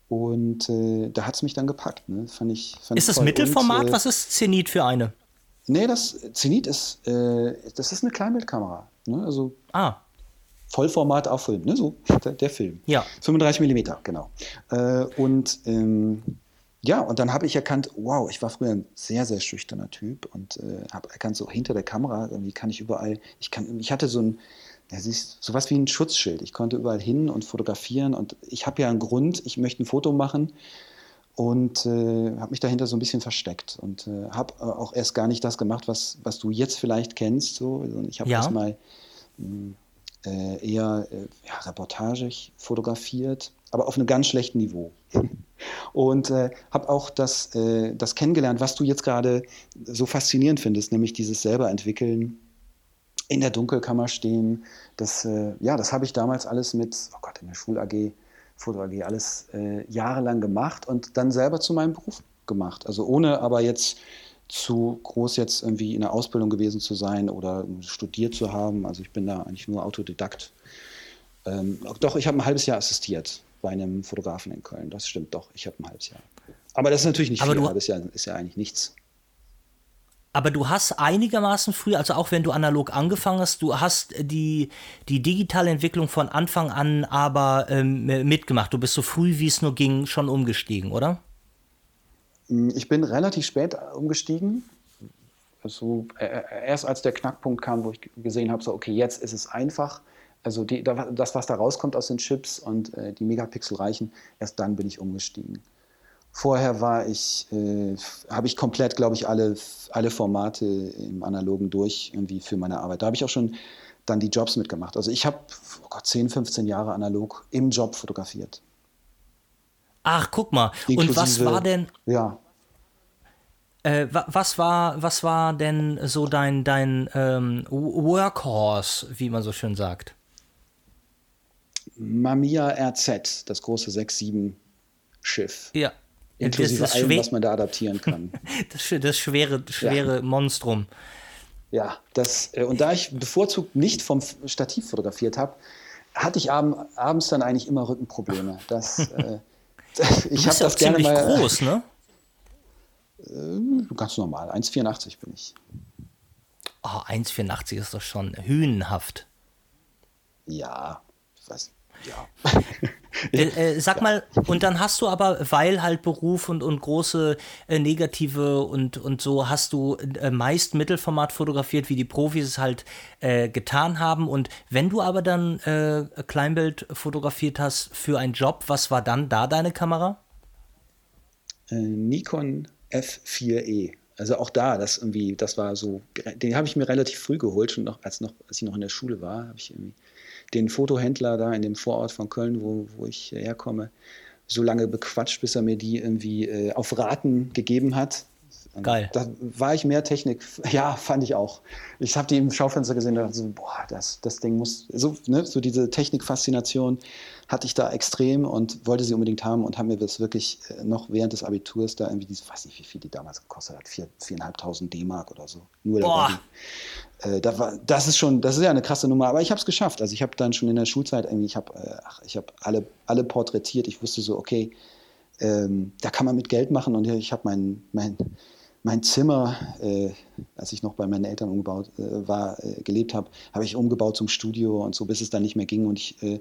Und äh, da hat es mich dann gepackt. Ne? Fand ich, fand ist das Mittelformat? Und, äh, Was ist Zenit für eine? Nee, das Zenit ist, äh, das ist eine Kleinbildkamera. Ne? Also ah. Vollformat auf Film, ne? so der, der, Film. Ja. 35 mm, genau. Äh, und ähm, ja, und dann habe ich erkannt, wow, ich war früher ein sehr, sehr schüchterner Typ und äh, habe erkannt, so hinter der Kamera, irgendwie kann ich überall, ich kann, ich hatte so ein, ja, siehst, sowas wie ein Schutzschild. Ich konnte überall hin und fotografieren und ich habe ja einen Grund, ich möchte ein Foto machen und äh, habe mich dahinter so ein bisschen versteckt und äh, habe äh, auch erst gar nicht das gemacht, was, was du jetzt vielleicht kennst. So. Also ich habe ja. erstmal hm, äh, eher äh, ja, reportagig fotografiert, aber auf einem ganz schlechten Niveau. und äh, habe auch das, äh, das kennengelernt, was du jetzt gerade so faszinierend findest, nämlich dieses selber entwickeln in der Dunkelkammer stehen. Das, äh, ja, das habe ich damals alles mit, oh Gott, in der Schul-AG, Foto-AG, alles äh, jahrelang gemacht und dann selber zu meinem Beruf gemacht. Also ohne aber jetzt zu groß jetzt irgendwie in der Ausbildung gewesen zu sein oder studiert zu haben. Also ich bin da eigentlich nur Autodidakt. Ähm, doch, ich habe ein halbes Jahr assistiert bei einem Fotografen in Köln. Das stimmt doch, ich habe ein halbes Jahr. Aber das ist natürlich nicht aber viel, ein halbes Jahr ist ja eigentlich nichts aber du hast einigermaßen früh, also auch wenn du analog angefangen hast, du hast die, die digitale Entwicklung von Anfang an aber ähm, mitgemacht. Du bist so früh, wie es nur ging, schon umgestiegen, oder? Mm, ich bin relativ spät umgestiegen. Also erst als der Knackpunkt kam, wo ich gesehen habe, so okay, jetzt ist es einfach. Also die, das, was da rauskommt aus den Chips und äh, die Megapixel reichen, erst dann bin ich umgestiegen. Vorher war ich, äh, habe ich komplett, glaube ich, alle, alle Formate im Analogen durch irgendwie für meine Arbeit. Da habe ich auch schon dann die Jobs mitgemacht. Also ich habe oh Gott, 10, 15 Jahre analog im Job fotografiert. Ach, guck mal. Inklusive, Und was war denn? Ja. Äh, was war, was war denn so dein, dein ähm, Workhorse, wie man so schön sagt? Mamiya RZ, das große 6-7 Schiff. Ja, Inklusive allem, was man da adaptieren kann. das, das schwere, schwere ja. Monstrum. Ja, das, äh, und da ich bevorzugt nicht vom Stativ fotografiert habe, hatte ich abend, abends dann eigentlich immer Rückenprobleme. Das, äh, ich habe das gerne mal. groß, ne? Äh, ganz normal, 1,84 bin ich. Oh, 1,84 ist doch schon hühnenhaft. Ja, ich weiß, ja. Äh, äh, sag mal, und dann hast du aber, weil halt Beruf und, und große äh, negative und, und so, hast du äh, meist Mittelformat fotografiert, wie die Profis es halt äh, getan haben. Und wenn du aber dann äh, Kleinbild fotografiert hast für einen Job, was war dann da deine Kamera? Nikon F4E. Also auch da, das irgendwie, das war so, den habe ich mir relativ früh geholt, schon noch, als noch, als ich noch in der Schule war, habe ich irgendwie den Fotohändler da in dem Vorort von Köln, wo, wo ich herkomme, so lange bequatscht, bis er mir die irgendwie äh, auf Raten gegeben hat. Geil. Da war ich mehr Technik. Ja, fand ich auch. Ich habe die im Schaufenster gesehen und dachte so, boah, das, das Ding muss, so, ne, so diese Technikfaszination hatte ich da extrem und wollte sie unbedingt haben und haben mir das wirklich äh, noch während des Abiturs da irgendwie, ich weiß nicht, wie viel die damals gekostet hat, vier, viereinhalbtausend D-Mark oder so. Nur Boah. Äh, da war, das ist schon, das ist ja eine krasse Nummer, aber ich habe es geschafft. Also ich habe dann schon in der Schulzeit irgendwie, ich habe, äh, ich habe alle, alle porträtiert. Ich wusste so, okay, ähm, da kann man mit Geld machen und ich habe mein, mein, mein Zimmer, äh, als ich noch bei meinen Eltern umgebaut äh, war, äh, gelebt habe, habe ich umgebaut zum Studio und so, bis es dann nicht mehr ging und ich äh,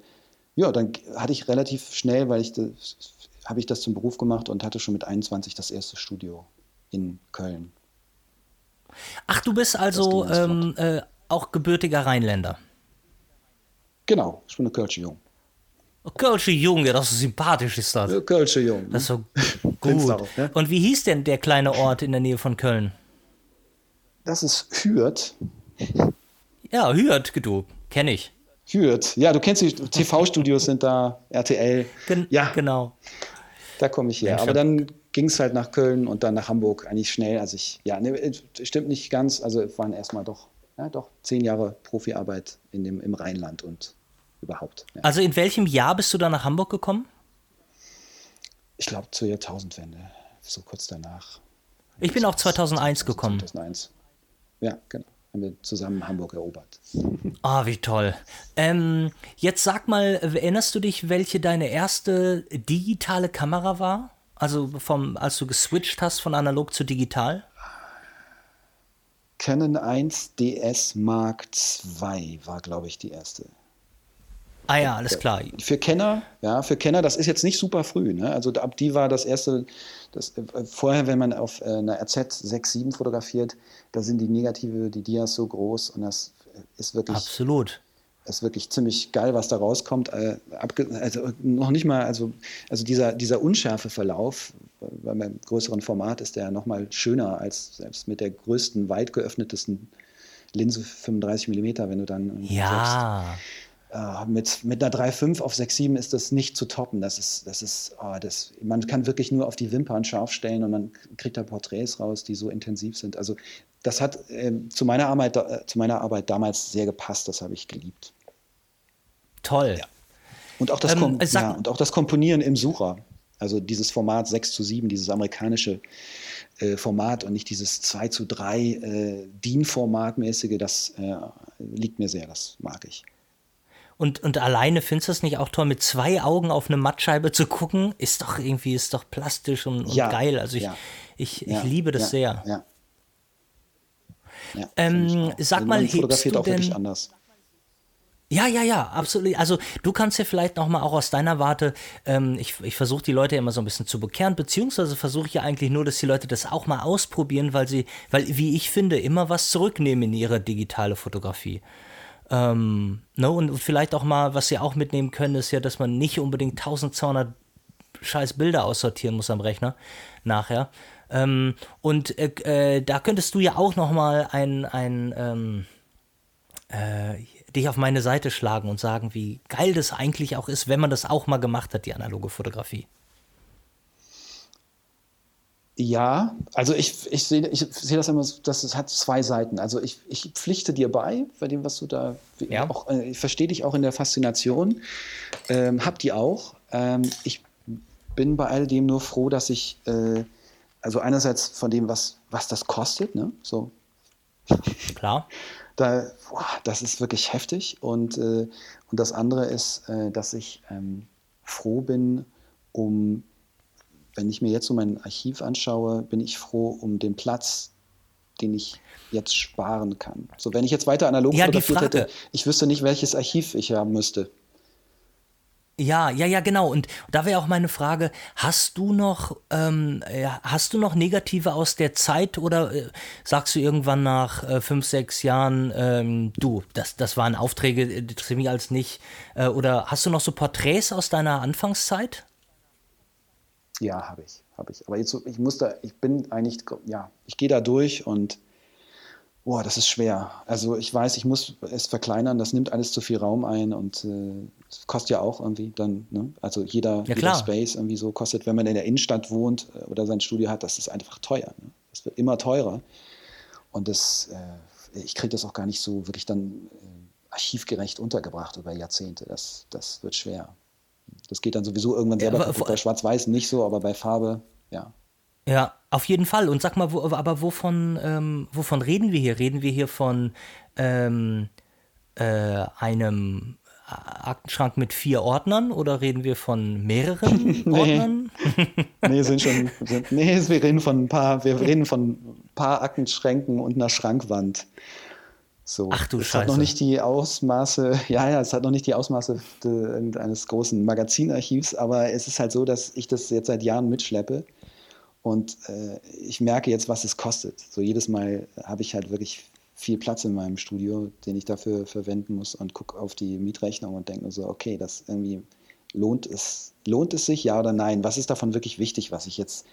ja, dann hatte ich relativ schnell, weil ich das, habe ich das zum Beruf gemacht und hatte schon mit 21 das erste Studio in Köln. Ach, du bist also ähm, äh, auch gebürtiger Rheinländer. Genau, ich bin ein Kölsche Jung. Kölsche Junge, das ist sympathisch ist das. Kölsche Jung. Das ist so gut. Auch, ne? Und wie hieß denn der kleine Ort in der Nähe von Köln? Das ist Hürth. Ja, Hürth, du, kenne ich. Hürth. Ja, du kennst die TV-Studios sind da, RTL. Gen ja, genau. Da komme ich her. Aber dann ging es halt nach Köln und dann nach Hamburg eigentlich schnell. Also ich, ja, ne, stimmt nicht ganz. Also es waren erstmal doch, ja, doch zehn Jahre Profiarbeit in dem, im Rheinland und überhaupt. Ja. Also in welchem Jahr bist du dann nach Hamburg gekommen? Ich glaube zur Jahrtausendwende, so kurz danach. Ich bin auch 2001 gekommen. 2001. Ja, genau haben wir zusammen Hamburg erobert. Ah, oh, wie toll. Ähm, jetzt sag mal, erinnerst du dich, welche deine erste digitale Kamera war? Also vom, als du geswitcht hast von analog zu digital? Canon 1 DS Mark II war, glaube ich, die erste. Ah ja, alles klar. Für Kenner, ja, für Kenner, das ist jetzt nicht super früh. Ne? Also ab die war das erste, das, äh, vorher, wenn man auf äh, einer RZ 6.7 fotografiert, da sind die Negative, die Dias so groß und das ist wirklich. Absolut. ist wirklich ziemlich geil, was da rauskommt. Äh, also noch nicht mal, also, also dieser, dieser unschärfe Verlauf, beim größeren Format ist der noch mal schöner als selbst mit der größten, weit geöffnetesten Linse 35 mm, wenn du dann ja. Selbst, äh, mit, mit einer 3,5 auf 6,7 ist das nicht zu toppen. Das ist, das ist, oh, das, man kann wirklich nur auf die Wimpern scharf stellen und man kriegt da Porträts raus, die so intensiv sind. Also das hat äh, zu, meiner Arbeit, äh, zu meiner Arbeit damals sehr gepasst, das habe ich geliebt. Toll. Ja. Und, auch das ähm, ja, und auch das Komponieren im Sucher. Also dieses Format 6 zu 7, dieses amerikanische äh, Format und nicht dieses 2 zu 3 äh, DIN-Format-mäßige, das äh, liegt mir sehr, das mag ich. Und, und alleine findest du es nicht auch toll, mit zwei Augen auf eine Mattscheibe zu gucken? Ist doch irgendwie, ist doch plastisch und, und ja, geil. Also ich, ja. ich, ich ja, liebe das sehr. Ja. ähm, sag also mal, fotografiert auch denn, anders. Ja, ja, ja, absolut. Also du kannst ja vielleicht noch mal auch aus deiner Warte, ähm, ich, ich versuche die Leute immer so ein bisschen zu bekehren, beziehungsweise versuche ich ja eigentlich nur, dass die Leute das auch mal ausprobieren, weil sie, weil, wie ich finde, immer was zurücknehmen in ihre digitale Fotografie. Ähm, ne? Und vielleicht auch mal, was sie auch mitnehmen können, ist ja, dass man nicht unbedingt 1200 scheiß Bilder aussortieren muss am Rechner nachher. Ähm, und äh, äh, da könntest du ja auch noch mal ein, ein ähm, äh, dich auf meine Seite schlagen und sagen, wie geil das eigentlich auch ist, wenn man das auch mal gemacht hat, die analoge Fotografie. Ja, also ich, ich sehe ich seh das immer, so, dass es hat zwei Seiten. Also ich, ich pflichte dir bei, bei dem, was du da, ja. auch, äh, ich verstehe dich auch in der Faszination, ähm, hab die auch. Ähm, ich bin bei all dem nur froh, dass ich, äh, also einerseits von dem, was, was das kostet, ne? so Klar. Da, boah, das ist wirklich heftig. Und, äh, und das andere ist, äh, dass ich ähm, froh bin, um, wenn ich mir jetzt so mein Archiv anschaue, bin ich froh um den Platz, den ich jetzt sparen kann. So, wenn ich jetzt weiter analog ja, fotografiert hätte, ich wüsste nicht, welches Archiv ich haben müsste. Ja, ja, ja, genau. Und da wäre auch meine Frage: Hast du noch, ähm, hast du noch Negative aus der Zeit oder äh, sagst du irgendwann nach äh, fünf, sechs Jahren, ähm, du, das, das waren Aufträge, äh, die interessieren mich als nicht? Äh, oder hast du noch so Porträts aus deiner Anfangszeit? Ja, habe ich, habe ich. Aber jetzt, ich muss da, ich bin eigentlich, ja, ich gehe da durch und Boah, das ist schwer. Also ich weiß, ich muss es verkleinern, das nimmt alles zu viel Raum ein und äh, kostet ja auch irgendwie dann, ne? also jeder, ja, jeder Space irgendwie so kostet, wenn man in der Innenstadt wohnt äh, oder sein Studio hat, das ist einfach teuer. Ne? Das wird immer teurer und das, äh, ich kriege das auch gar nicht so wirklich dann äh, archivgerecht untergebracht über Jahrzehnte. Das, das wird schwer. Das geht dann sowieso irgendwann selber ja, Bei Schwarz-Weiß nicht so, aber bei Farbe, ja. Ja, auf jeden Fall. Und sag mal, wo, aber wovon, ähm, wovon reden wir hier? Reden wir hier von ähm, äh, einem Aktenschrank mit vier Ordnern oder reden wir von mehreren nee. Ordnern? nee, sind schon. Sind, nee, wir reden von ein paar, wir reden von ein paar Aktenschränken und einer Schrankwand. So. Ach du es Scheiße. hat noch nicht die Ausmaße, ja, ja, es hat noch nicht die Ausmaße eines großen Magazinarchivs, aber es ist halt so, dass ich das jetzt seit Jahren mitschleppe und äh, ich merke jetzt, was es kostet. So jedes Mal habe ich halt wirklich viel Platz in meinem Studio, den ich dafür verwenden muss und gucke auf die Mietrechnung und denke so, okay, das irgendwie lohnt es, lohnt es sich, ja oder nein? Was ist davon wirklich wichtig, was ich jetzt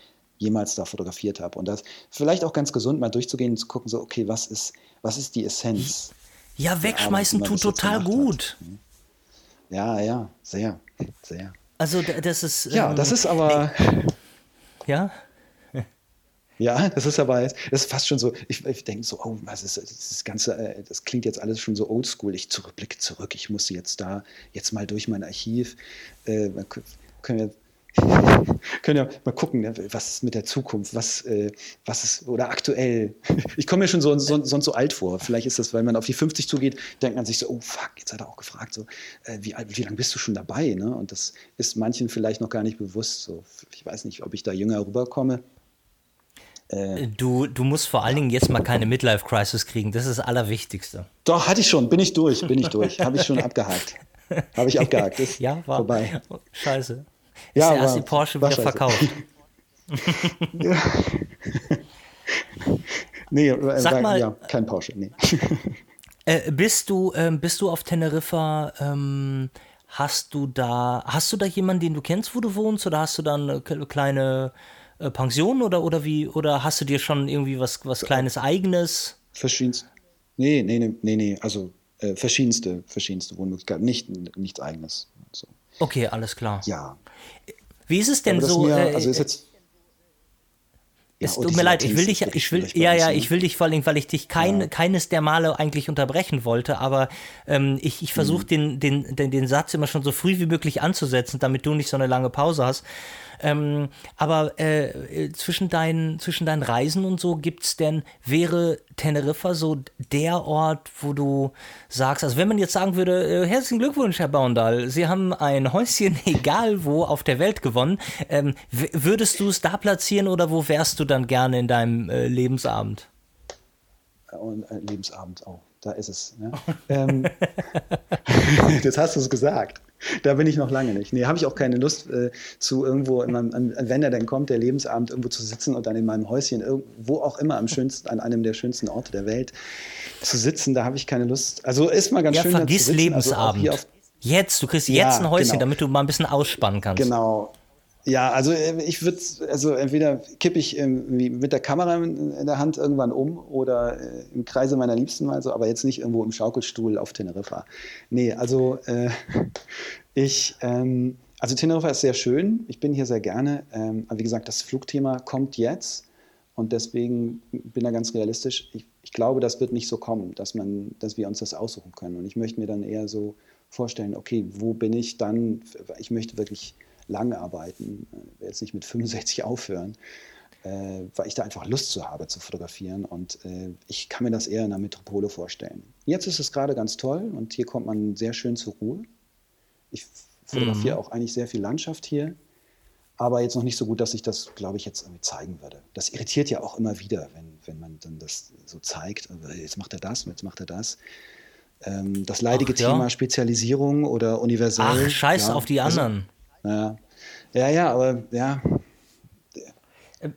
jemals da fotografiert habe? Und das vielleicht auch ganz gesund, mal durchzugehen und zu gucken, so, okay, was ist, was ist die Essenz? Ja, wegschmeißen tut total gut. Hat. Ja, ja, sehr, sehr. Also das ist. Ja, ähm, das ist aber. Nee. Ja. Ja, das ist aber, das ist fast schon so, ich, ich denke so, oh, was ist das Ganze, äh, das klingt jetzt alles schon so oldschool. Ich zurückblicke zurück, ich muss jetzt da, jetzt mal durch mein Archiv, äh, können wir können ja mal gucken, ne, was ist mit der Zukunft, was, äh, was ist, oder aktuell. Ich komme mir schon so, so, sonst so alt vor. Vielleicht ist das, weil man auf die 50 zugeht, denkt man sich so, oh fuck, jetzt hat er auch gefragt, so, äh, wie, wie lange bist du schon dabei? Ne? Und das ist manchen vielleicht noch gar nicht bewusst. So. Ich weiß nicht, ob ich da jünger rüberkomme. Äh, du, du musst vor allen Dingen jetzt mal keine Midlife-Crisis kriegen. Das ist das Allerwichtigste. Doch, hatte ich schon. Bin ich durch. Bin ich durch. Habe ich schon abgehakt. Habe ich abgehakt. Ist ja, war vorbei. Scheiße. Ja, ist der erste Porsche wieder scheiße. verkauft. nee, äh, Sag mal, ja, kein Porsche. Nee. Äh, bist du, ähm, bist du auf Teneriffa? Ähm, hast du da, hast du da jemanden, den du kennst, wo du wohnst, oder hast du da eine kleine äh, Pension oder, oder wie? Oder hast du dir schon irgendwie was, was kleines eigenes? Verschiedenste. Nee, nee, nee, nee, nee. Also äh, verschiedenste, verschiedenste Wohnmöglichkeiten. Nicht, nichts eigenes. So. Okay, alles klar. Ja. Wie ist es denn so? Mir, äh, also ist jetzt es tut mir leid, ich will dich, ich will, ja, ja, ich will dich vor allem, weil ich dich kein, ja. keines der Male eigentlich unterbrechen wollte, aber ähm, ich, ich versuche mhm. den, den, den, den Satz immer schon so früh wie möglich anzusetzen, damit du nicht so eine lange Pause hast. Ähm, aber äh, zwischen, deinen, zwischen deinen Reisen und so gibt es denn, wäre Teneriffa so der Ort, wo du sagst, also wenn man jetzt sagen würde, äh, herzlichen Glückwunsch, Herr Baundal, Sie haben ein Häuschen egal wo auf der Welt gewonnen, ähm, würdest du es da platzieren oder wo wärst du dann gerne in deinem äh, Lebensabend? Und, äh, Lebensabend, oh, da ist es. Ne? ähm, jetzt hast du es gesagt. Da bin ich noch lange nicht. Nee, habe ich auch keine Lust äh, zu irgendwo, in meinem, wenn er denn kommt, der Lebensabend irgendwo zu sitzen und dann in meinem Häuschen, wo auch immer am schönsten, an einem der schönsten Orte der Welt zu sitzen. Da habe ich keine Lust. Also ist mal ganz ja, schön. Vergiss also Lebensabend. Also jetzt, du kriegst jetzt ja, ein Häuschen, genau. damit du mal ein bisschen ausspannen kannst. Genau. Ja, also äh, ich würde, also entweder kippe ich mit der Kamera in der Hand irgendwann um oder äh, im Kreise meiner Liebsten mal so, aber jetzt nicht irgendwo im Schaukelstuhl auf Teneriffa. Nee, also äh, ich, ähm, also Teneriffa ist sehr schön, ich bin hier sehr gerne, ähm, aber wie gesagt, das Flugthema kommt jetzt und deswegen bin da ganz realistisch. Ich, ich glaube, das wird nicht so kommen, dass, man, dass wir uns das aussuchen können und ich möchte mir dann eher so vorstellen, okay, wo bin ich dann, ich möchte wirklich lange arbeiten, äh, jetzt nicht mit 65 aufhören. äh, weil ich da einfach Lust zu habe zu fotografieren und äh, ich kann mir das eher in einer Metropole vorstellen. Jetzt ist es gerade ganz toll und hier kommt man sehr schön zur Ruhe. Ich fotografiere mhm. auch eigentlich sehr viel Landschaft hier, aber jetzt noch nicht so gut, dass ich das, glaube ich, jetzt irgendwie zeigen würde. Das irritiert ja auch immer wieder, wenn, wenn man dann das so zeigt. Jetzt macht er das, jetzt macht er das. Ähm, das leidige Ach, ja. Thema Spezialisierung oder universell. Ach, scheiß ja, auf die also, anderen. Ja. ja, ja, aber ja,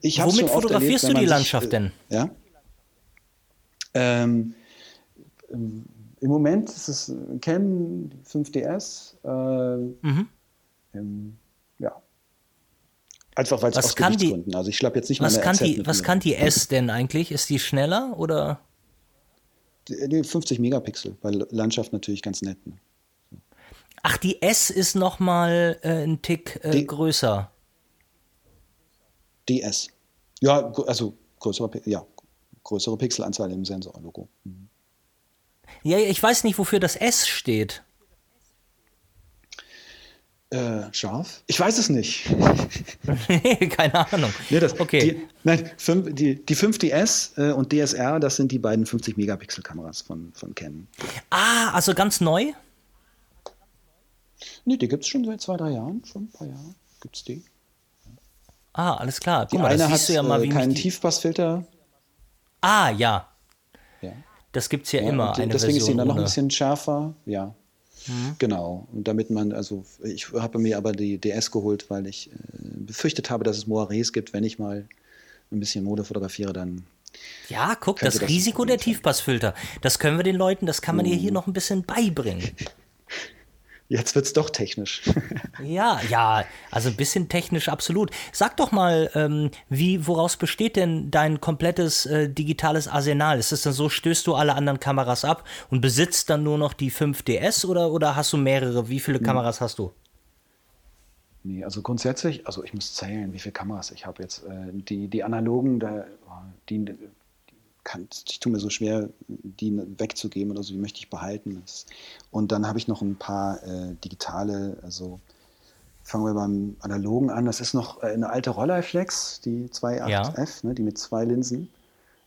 ich Womit fotografierst erlebt, du die Landschaft denn? Ja. Ähm, Im Moment ist es Canon 5DS. Äh, mhm. ähm, ja. Einfach weil es aus kann. Die, also ich schlapp jetzt nicht was kann die, Was kann die S denn eigentlich? Ist die schneller oder? Die, die 50 Megapixel, weil Landschaft natürlich ganz nett. Ne? Ach, die S ist noch mal äh, ein Tick äh, die, größer. DS. Ja, also größere, ja, größere Pixelanzahl im Sensorlogo. Mhm. Ja, ich weiß nicht, wofür das S steht. Äh, scharf? Ich weiß es nicht. Keine Ahnung. Nee, das, okay. Die, nein, fünf, die, die 5DS äh, und DSR, das sind die beiden 50-Megapixel-Kameras von, von Canon. Ah, also ganz neu? Nee, die gibt es schon seit zwei, drei Jahren, schon ein paar Jahre gibt es die. Ah, alles klar. Guck die mal, eine hat ja mal, äh, keinen Tiefpassfilter. Ah, ja. ja. Das gibt es ja, ja, immer. Eine deswegen Version ist sie dann noch ein bisschen schärfer. Ja. Mhm. Genau. Und damit man, also ich habe mir aber die DS geholt, weil ich äh, befürchtet habe, dass es Moirés gibt, wenn ich mal ein bisschen Mode fotografiere, dann. Ja, guck, das, das Risiko der Tiefpassfilter, das können wir den Leuten, das kann man mhm. dir hier noch ein bisschen beibringen. Jetzt wird es doch technisch. ja, ja, also ein bisschen technisch absolut. Sag doch mal, ähm, wie, woraus besteht denn dein komplettes äh, digitales Arsenal? Ist es dann so, stößt du alle anderen Kameras ab und besitzt dann nur noch die 5DS oder, oder hast du mehrere? Wie viele hm. Kameras hast du? Nee, also grundsätzlich, also ich muss zählen, wie viele Kameras ich habe jetzt. Äh, die, die analogen, da, die, kann, ich tue mir so schwer, die wegzugeben oder so, die möchte ich behalten. Und dann habe ich noch ein paar äh, digitale, also fangen wir beim analogen an. Das ist noch äh, eine alte Rolleiflex, die 2.8F, ja. ne, die mit zwei Linsen.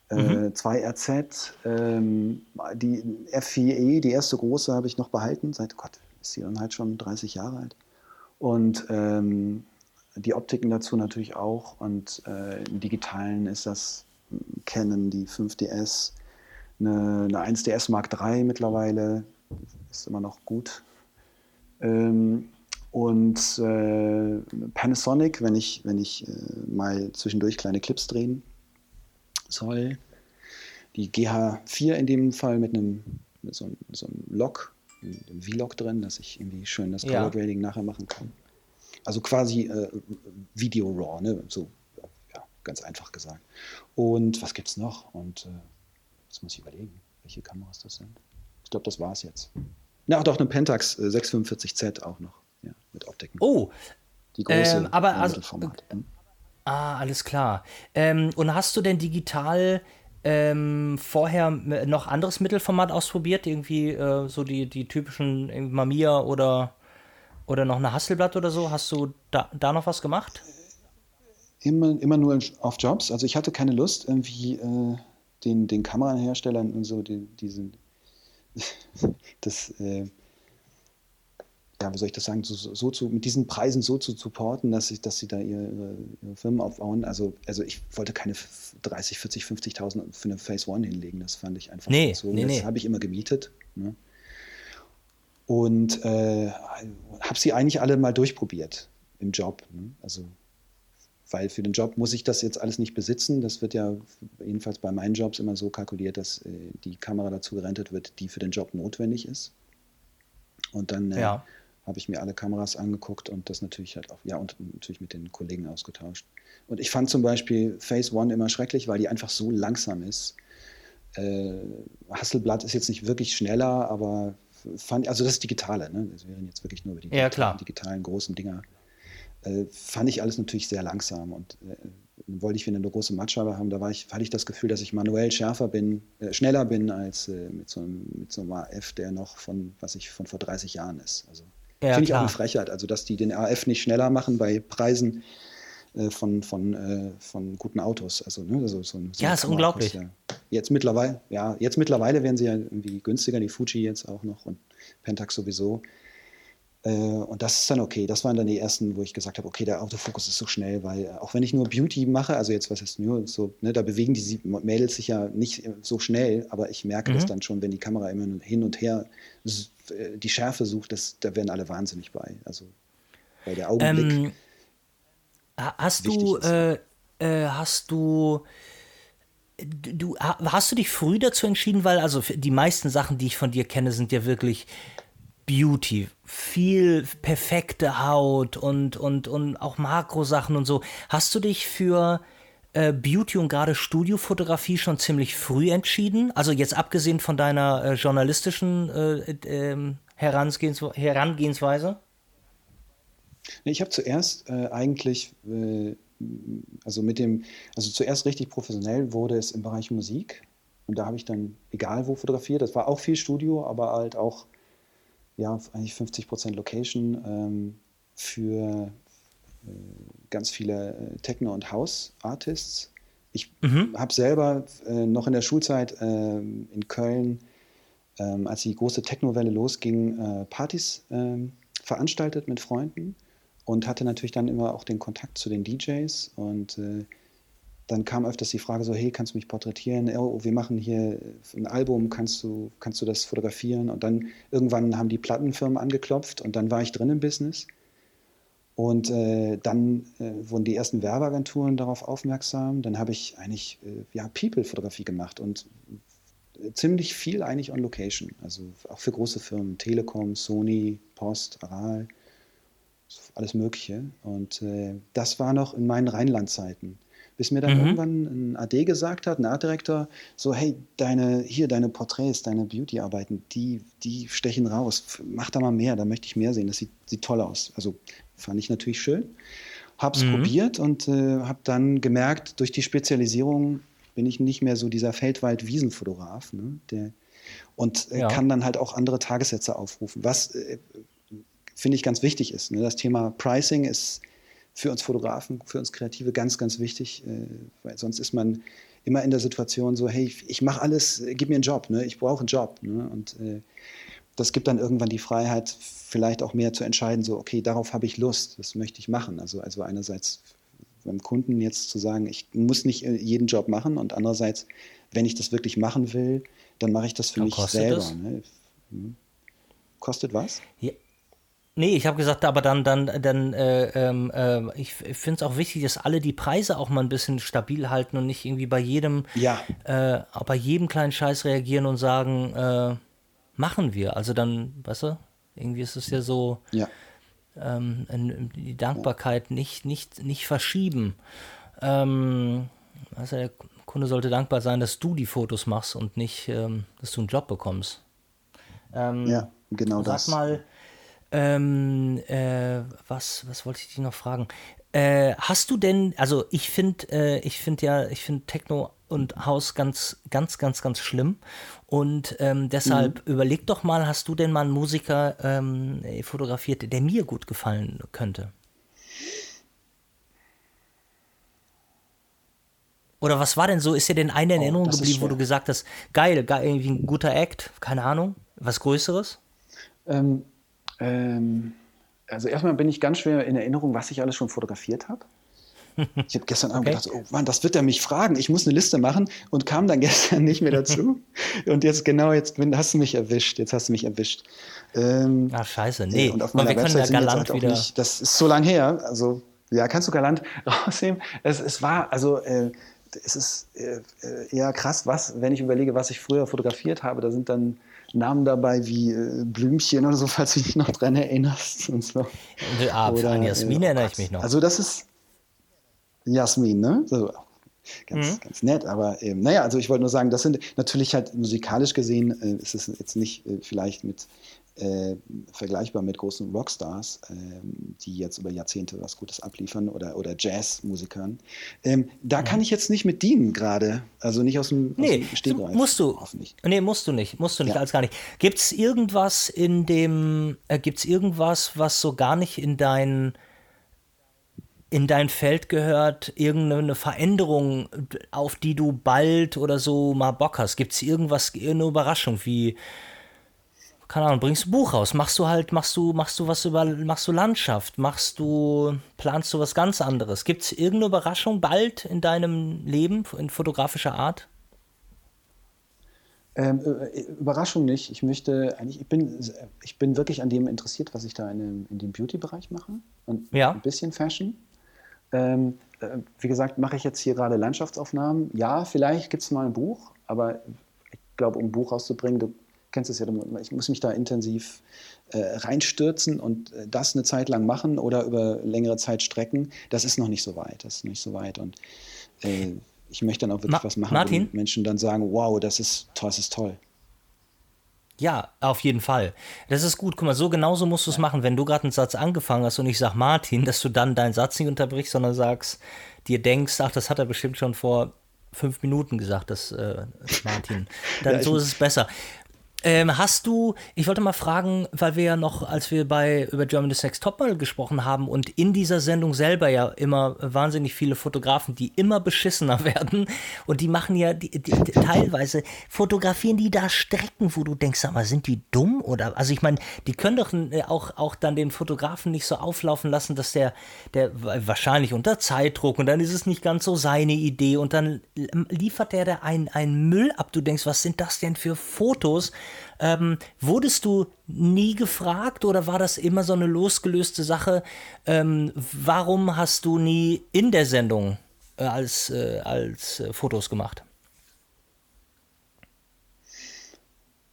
Äh, mhm. 2RZ, ähm, die F4E, die erste große, habe ich noch behalten. Seit Gott, ist sie dann halt schon 30 Jahre alt. Und ähm, die Optiken dazu natürlich auch. Und äh, im Digitalen ist das kennen, die 5DS, eine, eine 1DS Mark III mittlerweile, ist immer noch gut. Ähm, und äh, Panasonic, wenn ich, wenn ich äh, mal zwischendurch kleine Clips drehen soll. Die GH4 in dem Fall mit einem mit so, so einem Log, einem V-Log drin, dass ich irgendwie schön das Color Grading ja. nachher machen kann. Also quasi äh, Video RAW, ne? so ganz einfach gesagt. Und was gibt es noch? Und äh, jetzt muss ich überlegen, welche Kameras das sind. Ich glaube, das war es jetzt. Ja, doch eine Pentax äh, 645Z auch noch, ja, mit Optiken. Oh, die große ähm, aber also, hm? Ah, alles klar. Ähm, und hast du denn digital ähm, vorher noch anderes Mittelformat ausprobiert? Irgendwie äh, so die, die typischen Mamiya oder, oder noch eine Hasselblatt oder so? Hast du da, da noch was gemacht? Immer, immer nur auf Jobs. Also ich hatte keine Lust, irgendwie äh, den, den Kameraherstellern und so die, diesen, das, äh, ja, wie soll ich das sagen, so, so, zu, mit diesen Preisen so zu supporten, dass, ich, dass sie da ihre, ihre Firmen aufbauen. Also, also ich wollte keine 30, 40, 50.000 für eine Phase One hinlegen. Das fand ich einfach nee, so. Nee, das nee. habe ich immer gemietet. Ne? Und äh, habe sie eigentlich alle mal durchprobiert im Job. Ne? Also weil für den Job muss ich das jetzt alles nicht besitzen. Das wird ja jedenfalls bei meinen Jobs immer so kalkuliert, dass äh, die Kamera dazu gerentet wird, die für den Job notwendig ist. Und dann äh, ja. habe ich mir alle Kameras angeguckt und das natürlich halt auch, ja, und natürlich mit den Kollegen ausgetauscht. Und ich fand zum Beispiel Phase One immer schrecklich, weil die einfach so langsam ist. Äh, Hasselblatt ist jetzt nicht wirklich schneller, aber fand, also das ist Digitale, ne? Das wären jetzt wirklich nur die ja, digitalen großen Dinger äh, fand ich alles natürlich sehr langsam. Und äh, wollte ich wieder eine große Mattscheibe haben, da war ich, hatte ich das Gefühl, dass ich manuell schärfer bin, äh, schneller bin als äh, mit, so einem, mit so einem AF, der noch von, was ich, von vor 30 Jahren ist. Also ja, finde ich auch eine Frechheit. Also, dass die den AF nicht schneller machen bei Preisen, äh, von, von, äh, von guten Autos. Also, ne, so, so, so ja, ist unglaublich. Ja, jetzt mittlerweile, ja, jetzt mittlerweile werden sie ja irgendwie günstiger, die Fuji jetzt auch noch und Pentax sowieso. Äh, und das ist dann okay. Das waren dann die ersten, wo ich gesagt habe, okay, der Autofokus ist so schnell, weil äh, auch wenn ich nur Beauty mache, also jetzt was heißt nur so, ne, da bewegen die Mädels sich ja nicht äh, so schnell, aber ich merke mhm. das dann schon, wenn die Kamera immer hin und her die Schärfe sucht, das, da werden alle wahnsinnig bei. Also weil der Augenblick. Ähm, hast du, äh, äh, hast du du hast du dich früh dazu entschieden, weil also die meisten Sachen, die ich von dir kenne, sind ja wirklich Beauty, viel perfekte Haut und, und, und auch Makrosachen und so. Hast du dich für äh, Beauty und gerade Studiofotografie schon ziemlich früh entschieden? Also jetzt abgesehen von deiner äh, journalistischen äh, ähm, Herangehens Herangehensweise? Ich habe zuerst äh, eigentlich, äh, also mit dem, also zuerst richtig professionell wurde es im Bereich Musik. Und da habe ich dann, egal wo fotografiert, das war auch viel Studio, aber halt auch ja, eigentlich 50 Prozent Location ähm, für äh, ganz viele äh, Techno- und House-Artists. Ich mhm. habe selber äh, noch in der Schulzeit ähm, in Köln, ähm, als die große Techno-Welle losging, äh, Partys ähm, veranstaltet mit Freunden und hatte natürlich dann immer auch den Kontakt zu den DJs und äh, dann kam öfters die Frage so, hey, kannst du mich porträtieren? Oh, wir machen hier ein Album, kannst du, kannst du das fotografieren? Und dann irgendwann haben die Plattenfirmen angeklopft und dann war ich drin im Business. Und äh, dann äh, wurden die ersten Werbeagenturen darauf aufmerksam. Dann habe ich eigentlich äh, ja, People-Fotografie gemacht und ziemlich viel eigentlich on Location. Also auch für große Firmen, Telekom, Sony, Post, Aral, alles Mögliche. Und äh, das war noch in meinen Rheinlandzeiten bis mir dann mhm. irgendwann ein AD gesagt hat, ein Artdirektor, so, hey, deine, hier deine Porträts, deine Beauty-Arbeiten, die, die stechen raus. Mach da mal mehr, da möchte ich mehr sehen. Das sieht, sieht toll aus. Also fand ich natürlich schön. Hab's mhm. probiert und äh, habe dann gemerkt, durch die Spezialisierung bin ich nicht mehr so dieser Feldwald-Wiesenfotograf, ne, der und äh, ja. kann dann halt auch andere Tagessätze aufrufen, was äh, finde ich ganz wichtig ist. Ne? Das Thema Pricing ist für uns Fotografen, für uns Kreative ganz, ganz wichtig, äh, weil sonst ist man immer in der Situation so, hey, ich mache alles, gib mir einen Job, ne? ich brauche einen Job. Ne? Und äh, das gibt dann irgendwann die Freiheit, vielleicht auch mehr zu entscheiden, so, okay, darauf habe ich Lust, das möchte ich machen. Also, also einerseits beim Kunden jetzt zu sagen, ich muss nicht äh, jeden Job machen und andererseits, wenn ich das wirklich machen will, dann mache ich das für Und mich selber. Ne? Hm. Kostet was? Ja, Nee, ich habe gesagt, aber dann, dann, dann, äh, ähm, äh, ich finde es auch wichtig, dass alle die Preise auch mal ein bisschen stabil halten und nicht irgendwie bei jedem, ja. äh, bei jedem kleinen Scheiß reagieren und sagen, äh, machen wir. Also dann, weißt du, irgendwie ist es ja so, ja. Ähm, die Dankbarkeit nicht, nicht, nicht verschieben. Ähm, also der Kunde sollte dankbar sein, dass du die Fotos machst und nicht, ähm, dass du einen Job bekommst. Ähm, ja, genau sag das. Sag mal, ähm, äh, was, was wollte ich dich noch fragen? Äh, hast du denn, also ich finde, äh, ich finde ja, ich finde Techno und Haus ganz, ganz, ganz, ganz schlimm. Und ähm, deshalb mhm. überleg doch mal, hast du denn mal einen Musiker ähm, fotografiert, der mir gut gefallen könnte? Oder was war denn so? Ist dir denn eine in oh, Erinnerung geblieben, wo du gesagt hast, geil, geil, irgendwie ein guter Act, keine Ahnung, was Größeres? Ähm, ähm, also erstmal bin ich ganz schwer in Erinnerung, was ich alles schon fotografiert habe. Ich habe gestern Abend okay. gedacht, oh Mann, das wird er mich fragen. Ich muss eine Liste machen und kam dann gestern nicht mehr dazu. und jetzt genau, jetzt hast du mich erwischt. Jetzt hast du mich erwischt. Ähm, Ach scheiße, nee. Und auf meiner Website ja galant wieder. Nicht, das ist so lang her. Also ja, kannst du galant rausnehmen. Es, es war also äh, es ist äh, eher krass, was, wenn ich überlege, was ich früher fotografiert habe. Da sind dann Namen dabei wie äh, Blümchen oder so, falls du dich noch dran erinnerst. Und so. Ah, oder, an Jasmin äh, erinnere ich mich noch. Also das ist Jasmin, ne? So, ganz, mhm. ganz nett, aber ähm, naja, also ich wollte nur sagen, das sind natürlich halt musikalisch gesehen, äh, ist es jetzt nicht äh, vielleicht mit äh, vergleichbar mit großen Rockstars, ähm, die jetzt über Jahrzehnte was Gutes abliefern oder, oder Jazzmusikern. Ähm, da mhm. kann ich jetzt nicht mit dienen gerade. Also nicht aus dem, nee, aus dem Stegreif. Musst du. Hoffentlich. Nee, musst du nicht. Musst du nicht, ja. alles gar nicht. Gibt es irgendwas in dem, äh, gibt es irgendwas, was so gar nicht in deinen in dein Feld gehört irgendeine Veränderung, auf die du bald oder so mal Bock hast? Gibt es irgendwas, irgendeine Überraschung, wie, keine Ahnung, bringst du ein Buch raus, machst du halt, machst du, machst du was über, machst du Landschaft, machst du, planst du was ganz anderes? Gibt es irgendeine Überraschung bald in deinem Leben, in fotografischer Art? Ähm, äh, Überraschung nicht. Ich möchte eigentlich, ich bin, ich bin wirklich an dem interessiert, was ich da in dem, in dem Beauty-Bereich mache. Und ja. ein bisschen Fashion. Ähm, äh, wie gesagt, mache ich jetzt hier gerade Landschaftsaufnahmen. Ja, vielleicht gibt es mal ein Buch, aber ich glaube, um ein Buch rauszubringen, kennst es ja, ich muss mich da intensiv äh, reinstürzen und äh, das eine Zeit lang machen oder über längere Zeit strecken. Das ist noch nicht so weit. Das ist nicht so weit. Und äh, ich möchte dann auch wirklich Ma was machen, Martin? wo Menschen dann sagen, wow, das ist toll, das ist toll. Ja, auf jeden Fall. Das ist gut. Guck mal, so genauso musst du es machen, wenn du gerade einen Satz angefangen hast und ich sag Martin, dass du dann deinen Satz nicht unterbrichst, sondern sagst, dir denkst, ach, das hat er bestimmt schon vor fünf Minuten gesagt, das äh, Martin. Dann ja, so ist es besser. Ähm, hast du, ich wollte mal fragen, weil wir ja noch, als wir bei über German Sex Topmodel gesprochen haben und in dieser Sendung selber ja immer wahnsinnig viele Fotografen, die immer beschissener werden und die machen ja die, die, die, teilweise fotografieren die da Strecken, wo du denkst, sag mal, sind die dumm oder also ich meine, die können doch äh, auch auch dann den Fotografen nicht so auflaufen lassen, dass der der wahrscheinlich unter Zeitdruck und dann ist es nicht ganz so seine Idee und dann liefert der da einen, einen Müll ab. Du denkst, was sind das denn für Fotos? Ähm, wurdest du nie gefragt oder war das immer so eine losgelöste Sache? Ähm, warum hast du nie in der Sendung äh, als, äh, als äh, Fotos gemacht?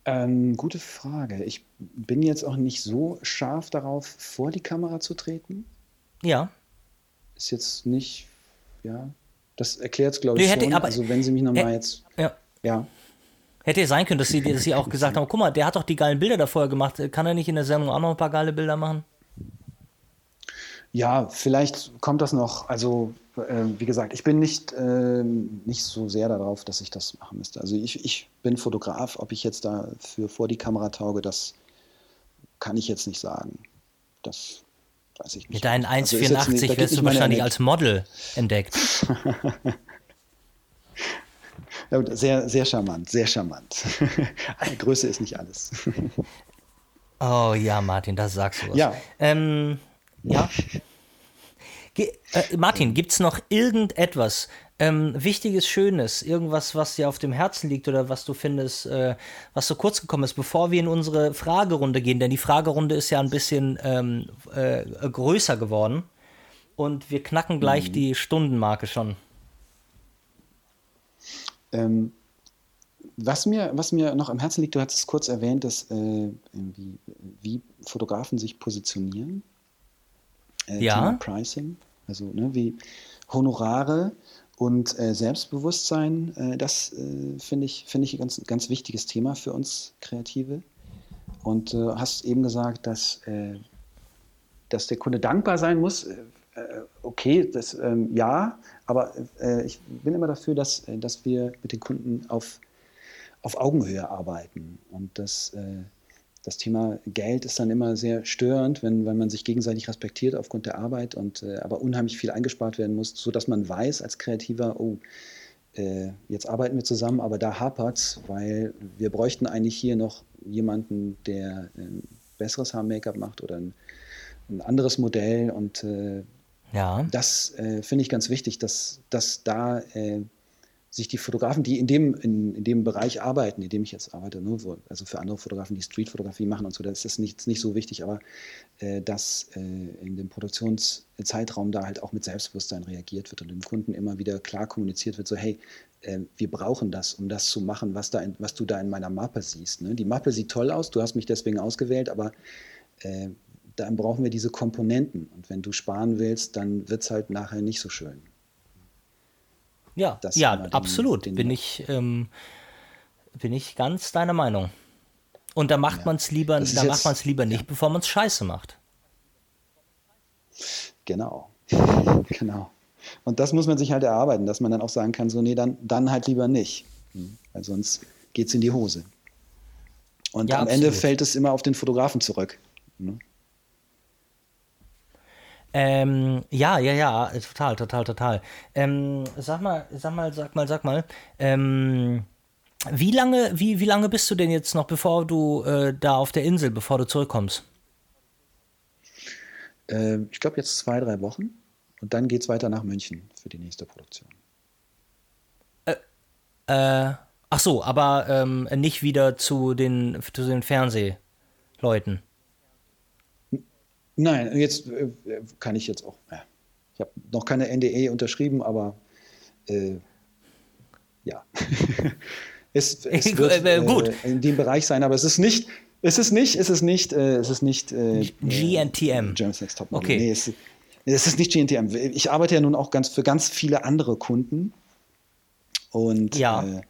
Ähm, gute Frage. Ich bin jetzt auch nicht so scharf darauf, vor die Kamera zu treten. Ja. Ist jetzt nicht, ja, das erklärt es, glaube ich, nee, hätte, schon. Aber, also wenn Sie mich nochmal jetzt... Ja. ja. Hätte ja sein können, dass sie, dass sie auch gesagt haben, guck mal, der hat doch die geilen Bilder da vorher gemacht. Kann er nicht in der Sendung auch noch ein paar geile Bilder machen? Ja, vielleicht kommt das noch. Also, äh, wie gesagt, ich bin nicht, äh, nicht so sehr darauf, dass ich das machen müsste. Also, ich, ich bin Fotograf. Ob ich jetzt dafür vor die Kamera tauge, das kann ich jetzt nicht sagen. Das weiß ich nicht. Mit deinen 1,84 also wirst du wahrscheinlich als Model entdeckt. Sehr, sehr charmant, sehr charmant. Größe ist nicht alles. oh ja, Martin, das sagst du was. Ja. Ähm, ja. Ge äh, Martin, gibt es noch irgendetwas ähm, Wichtiges, Schönes, irgendwas, was dir auf dem Herzen liegt oder was du findest, äh, was so kurz gekommen ist, bevor wir in unsere Fragerunde gehen? Denn die Fragerunde ist ja ein bisschen ähm, äh, größer geworden und wir knacken gleich mhm. die Stundenmarke schon. Ähm, was, mir, was mir noch am Herzen liegt, du hast es kurz erwähnt, dass, äh, wie, wie Fotografen sich positionieren. Äh, ja. Thema Pricing, also ne, wie Honorare und äh, Selbstbewusstsein, äh, das äh, finde ich, find ich ein ganz, ganz wichtiges Thema für uns Kreative. Und du äh, hast eben gesagt, dass, dass der Kunde dankbar sein muss okay, das, ähm, ja, aber äh, ich bin immer dafür, dass, äh, dass wir mit den Kunden auf, auf Augenhöhe arbeiten. Und das, äh, das Thema Geld ist dann immer sehr störend, wenn, wenn man sich gegenseitig respektiert aufgrund der Arbeit und äh, aber unheimlich viel eingespart werden muss, sodass man weiß als Kreativer, oh, äh, jetzt arbeiten wir zusammen, aber da hapert es, weil wir bräuchten eigentlich hier noch jemanden, der ein besseres Haar-Make-up macht oder ein, ein anderes Modell und äh, ja. Das äh, finde ich ganz wichtig, dass, dass da äh, sich die Fotografen, die in dem, in, in dem Bereich arbeiten, in dem ich jetzt arbeite, ne, wo, also für andere Fotografen, die Streetfotografie machen und so, das ist nicht, nicht so wichtig, aber äh, dass äh, in dem Produktionszeitraum da halt auch mit Selbstbewusstsein reagiert wird und dem Kunden immer wieder klar kommuniziert wird, so hey, äh, wir brauchen das, um das zu machen, was, da in, was du da in meiner Mappe siehst. Ne? Die Mappe sieht toll aus, du hast mich deswegen ausgewählt, aber äh, dann brauchen wir diese Komponenten. Und wenn du sparen willst, dann wird es halt nachher nicht so schön. Ja, das ja, den, absolut. Den bin, ich, ähm, bin ich ganz deiner Meinung. Und da macht ja. man es lieber, da macht man es lieber nicht, ja. bevor man es scheiße macht. Genau. genau. Und das muss man sich halt erarbeiten, dass man dann auch sagen kann, so, nee, dann, dann halt lieber nicht. Hm, weil sonst geht es in die Hose. Und ja, am absolut. Ende fällt es immer auf den Fotografen zurück. Ne? Ähm, ja, ja, ja, total, total, total. Ähm, sag mal, sag mal, sag mal, sag mal. Ähm, wie lange, wie, wie lange bist du denn jetzt noch, bevor du äh, da auf der Insel, bevor du zurückkommst? Äh, ich glaube jetzt zwei, drei Wochen. Und dann geht es weiter nach München für die nächste Produktion. Äh, äh, ach so, aber ähm, nicht wieder zu den, zu den Fernsehleuten. Nein, jetzt äh, kann ich jetzt auch. Ja. Ich habe noch keine NDE unterschrieben, aber äh, ja. es, es wird äh, äh, in dem Bereich sein, aber es ist nicht. Es ist nicht, es ist nicht, äh, es ist nicht GNTM. Germany's Next Top Model. Okay. Nee, es, es ist nicht GNTM. Ich arbeite ja nun auch ganz für ganz viele andere Kunden und ja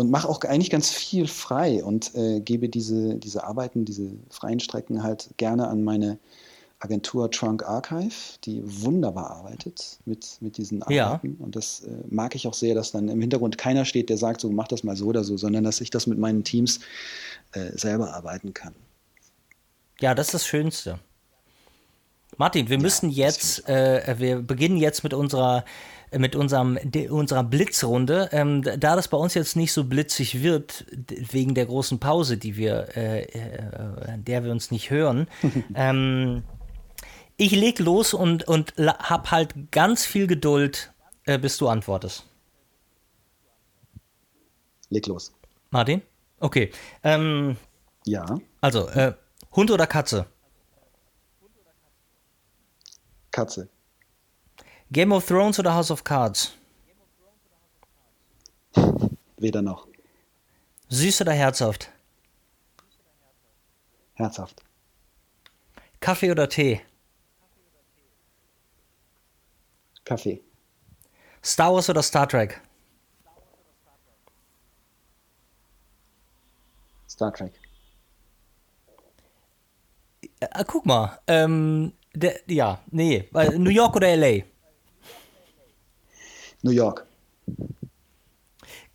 und mache auch eigentlich ganz viel frei und äh, gebe diese, diese Arbeiten, diese freien Strecken halt gerne an meine Agentur Trunk Archive, die wunderbar arbeitet mit, mit diesen Arbeiten. Ja. Und das äh, mag ich auch sehr, dass dann im Hintergrund keiner steht, der sagt, so mach das mal so oder so, sondern dass ich das mit meinen Teams äh, selber arbeiten kann. Ja, das ist das Schönste. Martin, wir ja, müssen jetzt, äh, wir beginnen jetzt mit unserer mit unserem, unserer Blitzrunde. Ähm, da das bei uns jetzt nicht so blitzig wird, wegen der großen Pause, die wir, äh, äh, der wir uns nicht hören, ähm, ich leg los und, und hab halt ganz viel Geduld, äh, bis du antwortest. Leg los. Martin? Okay. Ähm, ja. Also, äh, Hund oder Katze? Katze. Game of Thrones oder House of Cards? Weder noch. Süß oder herzhaft? Herzhaft. Kaffee oder Tee? Kaffee. Star Wars oder Star Trek? Star Trek. Äh, guck mal, ähm, der, ja, nee, New York oder LA? New York.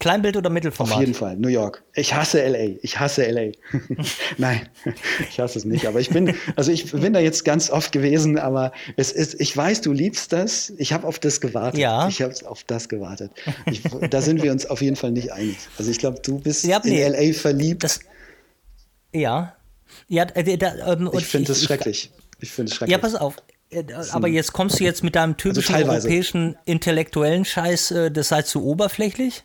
Kleinbild oder Mittelformat? Auf jeden Fall, New York. Ich hasse LA. Ich hasse LA. Nein, ich hasse es nicht. Aber ich bin, also ich bin da jetzt ganz oft gewesen, aber es ist, ich weiß, du liebst das. Ich habe auf das gewartet. Ja. Ich habe auf das gewartet. Ich, da sind wir uns auf jeden Fall nicht einig. Also ich glaube, du bist ja, nee, in LA verliebt. Das, ja. ja äh, da, ähm, ich finde es schrecklich. Ich finde es schrecklich. Ja, pass auf. Äh, aber jetzt kommst du jetzt mit deinem also typischen also europäischen intellektuellen Scheiß, äh, das sei zu oberflächlich?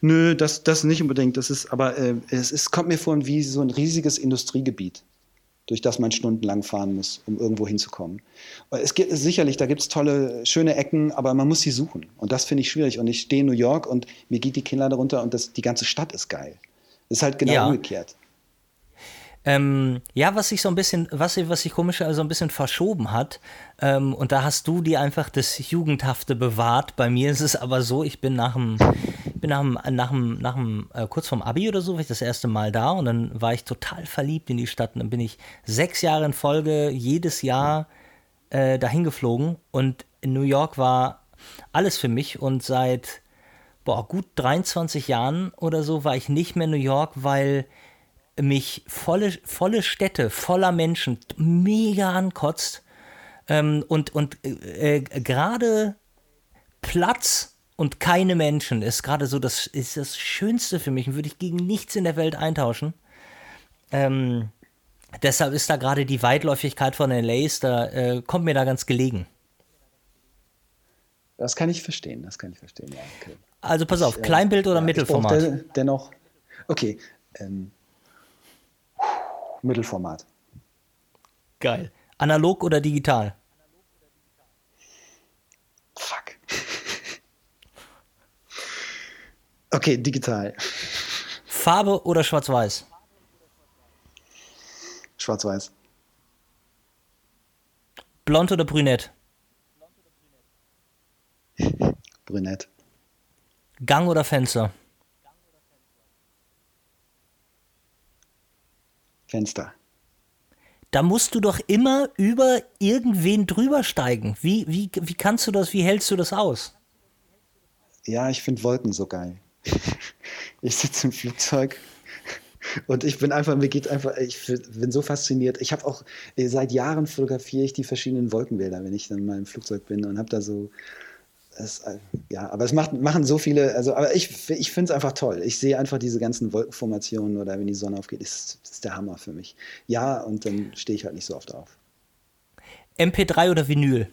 Nö, das, das nicht unbedingt. Das ist, aber äh, es ist, kommt mir vor wie so ein riesiges Industriegebiet, durch das man stundenlang fahren muss, um irgendwo hinzukommen. Es gibt sicherlich, da gibt es tolle, schöne Ecken, aber man muss sie suchen. Und das finde ich schwierig. Und ich stehe in New York und mir geht die Kinnlade runter und das, die ganze Stadt ist geil. Das ist halt genau ja. umgekehrt. Ähm, ja, was sich so ein bisschen, was, was sich komisch also ein bisschen verschoben hat, ähm, und da hast du dir einfach das Jugendhafte bewahrt. Bei mir ist es aber so, ich bin nach dem, bin nach dem, nach dem, nach dem äh, kurz vorm Abi oder so, war ich das erste Mal da und dann war ich total verliebt in die Stadt. Und dann bin ich sechs Jahre in Folge jedes Jahr äh, dahin geflogen und in New York war alles für mich und seit boah, gut 23 Jahren oder so war ich nicht mehr in New York, weil mich volle, volle Städte voller Menschen mega ankotzt. Ähm, und und äh, äh, gerade Platz und keine Menschen ist gerade so das ist das Schönste für mich und würde ich gegen nichts in der Welt eintauschen. Ähm, deshalb ist da gerade die Weitläufigkeit von LA, da äh, kommt mir da ganz gelegen. Das kann ich verstehen, das kann ich verstehen, ja. Okay. Also pass auf, ich, äh, Kleinbild oder ja, Mittelformat? dennoch, okay, ähm, Mittelformat. Geil. Analog oder digital? Fuck. Okay, digital. Farbe oder schwarz-weiß? Schwarz-weiß. Blond oder brünett? Brünett. Gang oder Fenster? Fenster. Da musst du doch immer über irgendwen drüber steigen. Wie, wie, wie kannst du das, wie hältst du das aus? Ja, ich finde Wolken so geil. Ich sitze im Flugzeug Und ich bin einfach, mir geht einfach, ich bin so fasziniert. Ich habe auch, äh, seit Jahren fotografiere ich die verschiedenen Wolkenbilder, wenn ich dann mal im Flugzeug bin und habe da so, das, äh, ja, aber es macht, machen so viele, also, aber ich, ich finde es einfach toll. Ich sehe einfach diese ganzen Wolkenformationen oder wenn die Sonne aufgeht, ist, ist der Hammer für mich. Ja, und dann stehe ich halt nicht so oft auf. MP3 oder Vinyl?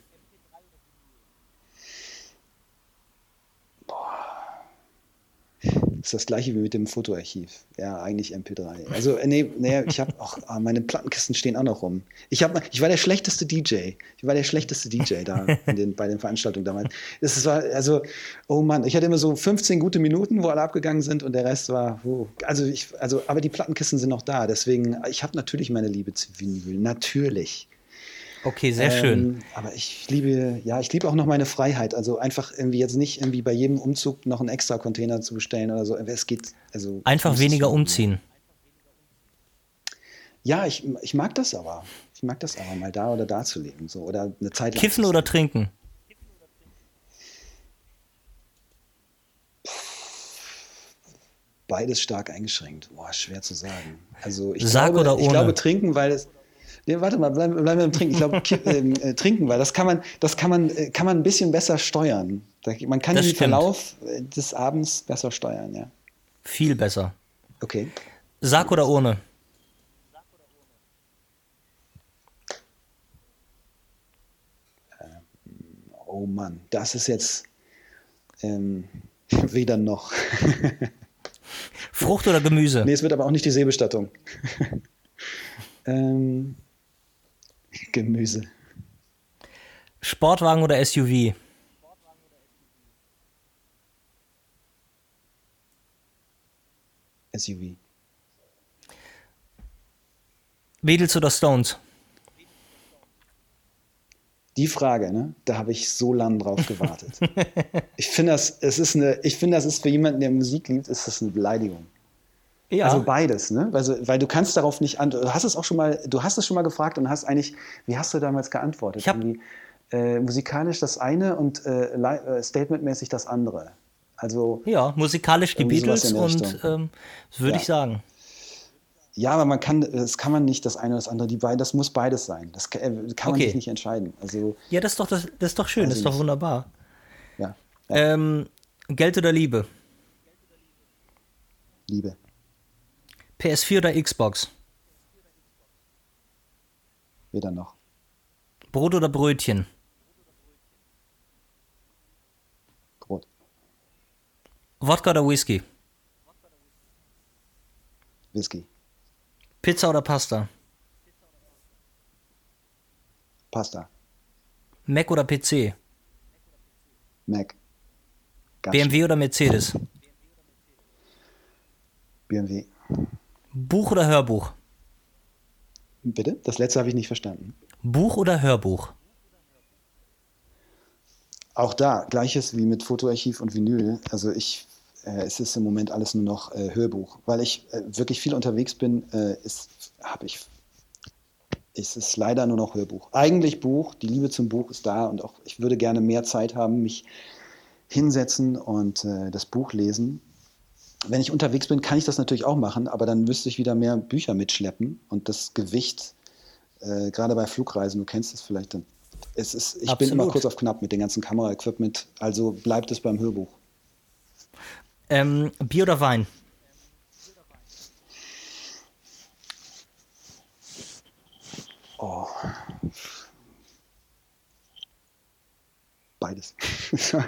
Ist das gleiche wie mit dem Fotoarchiv. Ja, eigentlich MP3. Also, äh, nee, nee ich habe auch, oh, meine Plattenkisten stehen auch noch rum. Ich, hab, ich war der schlechteste DJ. Ich war der schlechteste DJ da den, bei den Veranstaltungen damals. Das war, also, oh Mann, ich hatte immer so 15 gute Minuten, wo alle abgegangen sind und der Rest war, oh, also, ich, also, aber die Plattenkisten sind noch da. Deswegen, ich habe natürlich meine Liebe zu Vinyl. Natürlich. Okay, sehr ähm, schön. Aber ich liebe, ja, ich liebe auch noch meine Freiheit. Also einfach irgendwie jetzt nicht irgendwie bei jedem Umzug noch einen extra Container zu bestellen oder so. Es geht, also. Einfach weniger umziehen. Ja, ich, ich mag das aber. Ich mag das aber, mal da oder da zu leben. So, oder eine Zeit lang. Kiffen oder trinken? Beides stark eingeschränkt. Boah, schwer zu sagen. Also ich, Sag glaube, oder ohne? ich glaube, trinken, weil es Nee, warte mal, bleiben bleib wir im Trinken. Ich glaube, äh, äh, trinken, weil das kann man, das kann man, äh, kann man ein bisschen besser steuern. Man kann das den stimmt. Verlauf äh, des Abends besser steuern, ja. Viel besser. Okay. Sag oder ohne? Oh Mann, das ist jetzt ähm, weder noch. Frucht oder Gemüse? Nee, es wird aber auch nicht die Seebestattung. ähm, Gemüse. Sportwagen oder SUV? SUV. Beatles oder Stones? Die Frage, ne? Da habe ich so lange drauf gewartet. ich finde das, es ist eine, ich finde, das ist für jemanden, der Musik liebt, ist das eine Beleidigung. Ja. Also beides, ne? Also, weil du kannst darauf nicht antworten. Du hast es auch schon mal, du hast es schon mal gefragt und hast eigentlich, wie hast du damals geantwortet? Ich hab, äh, musikalisch das eine und äh, äh, statementmäßig das andere. Also ja, musikalisch die Beatles und ähm, würde ja. ich sagen. Ja, aber man kann, das kann man nicht das eine oder das andere. Die beiden, das muss beides sein. Das kann, äh, kann man sich nicht entscheiden. Also, ja, das ist doch, das, das ist doch schön, das ist doch wunderbar. Ja. ja. Ähm, Geld oder Liebe? Liebe. PS4 oder Xbox? Weder noch. Brot oder Brötchen? Brot. Wodka oder Whisky? Whisky. Pizza oder Pasta? Pasta. Mac oder PC? Mac. Ganz BMW oder Mercedes? BMW. Buch oder Hörbuch? Bitte? Das letzte habe ich nicht verstanden. Buch oder Hörbuch? Auch da, gleiches wie mit Fotoarchiv und Vinyl. Also ich, äh, es ist im Moment alles nur noch äh, Hörbuch. Weil ich äh, wirklich viel unterwegs bin, äh, habe ich ist es leider nur noch Hörbuch. Eigentlich Buch, die Liebe zum Buch ist da und auch ich würde gerne mehr Zeit haben, mich hinsetzen und äh, das Buch lesen wenn ich unterwegs bin, kann ich das natürlich auch machen, aber dann müsste ich wieder mehr Bücher mitschleppen und das Gewicht, äh, gerade bei Flugreisen, du kennst es vielleicht, dann, es ist, ich Absolut. bin immer kurz auf knapp mit dem ganzen Kameraequipment, also bleibt es beim Hörbuch. Ähm, Bier oder Wein? Oh. Beides.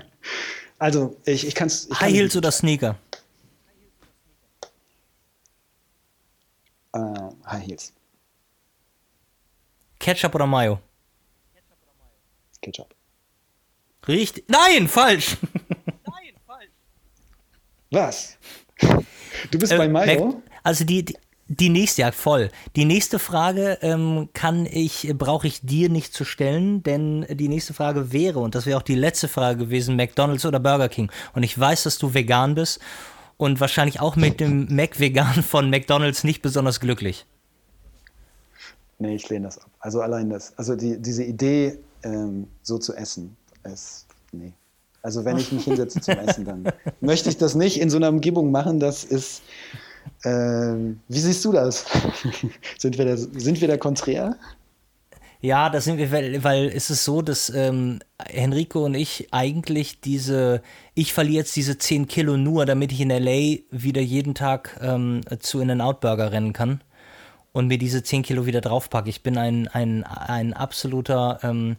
also, ich, ich kann es. High Heels oder Sneaker? Äh, High Heels. Ketchup oder Mayo? Ketchup. Richtig. Nein, falsch. Nein, falsch. Was? Du bist äh, bei Mayo? Also die, die, die nächste, ja, voll. Die nächste Frage ähm, kann ich, brauche ich dir nicht zu stellen, denn die nächste Frage wäre, und das wäre auch die letzte Frage gewesen, McDonalds oder Burger King. Und ich weiß, dass du vegan bist und wahrscheinlich auch mit dem Mac-Vegan von McDonalds nicht besonders glücklich. Nee, ich lehne das ab. Also allein das, also die, diese Idee, ähm, so zu essen, ist, nee. Also wenn ich mich hinsetze zum Essen, dann möchte ich das nicht in so einer Umgebung machen. Das ist, Ähm, wie siehst du das? sind, wir da sind wir da konträr? Ja, das sind wir, weil, weil es ist so, dass ähm, Henrico und ich eigentlich diese, ich verliere jetzt diese 10 Kilo nur, damit ich in LA wieder jeden Tag ähm, zu In-N-Out Burger rennen kann und mir diese 10 Kilo wieder draufpacke. Ich bin ein, ein, ein absoluter ähm,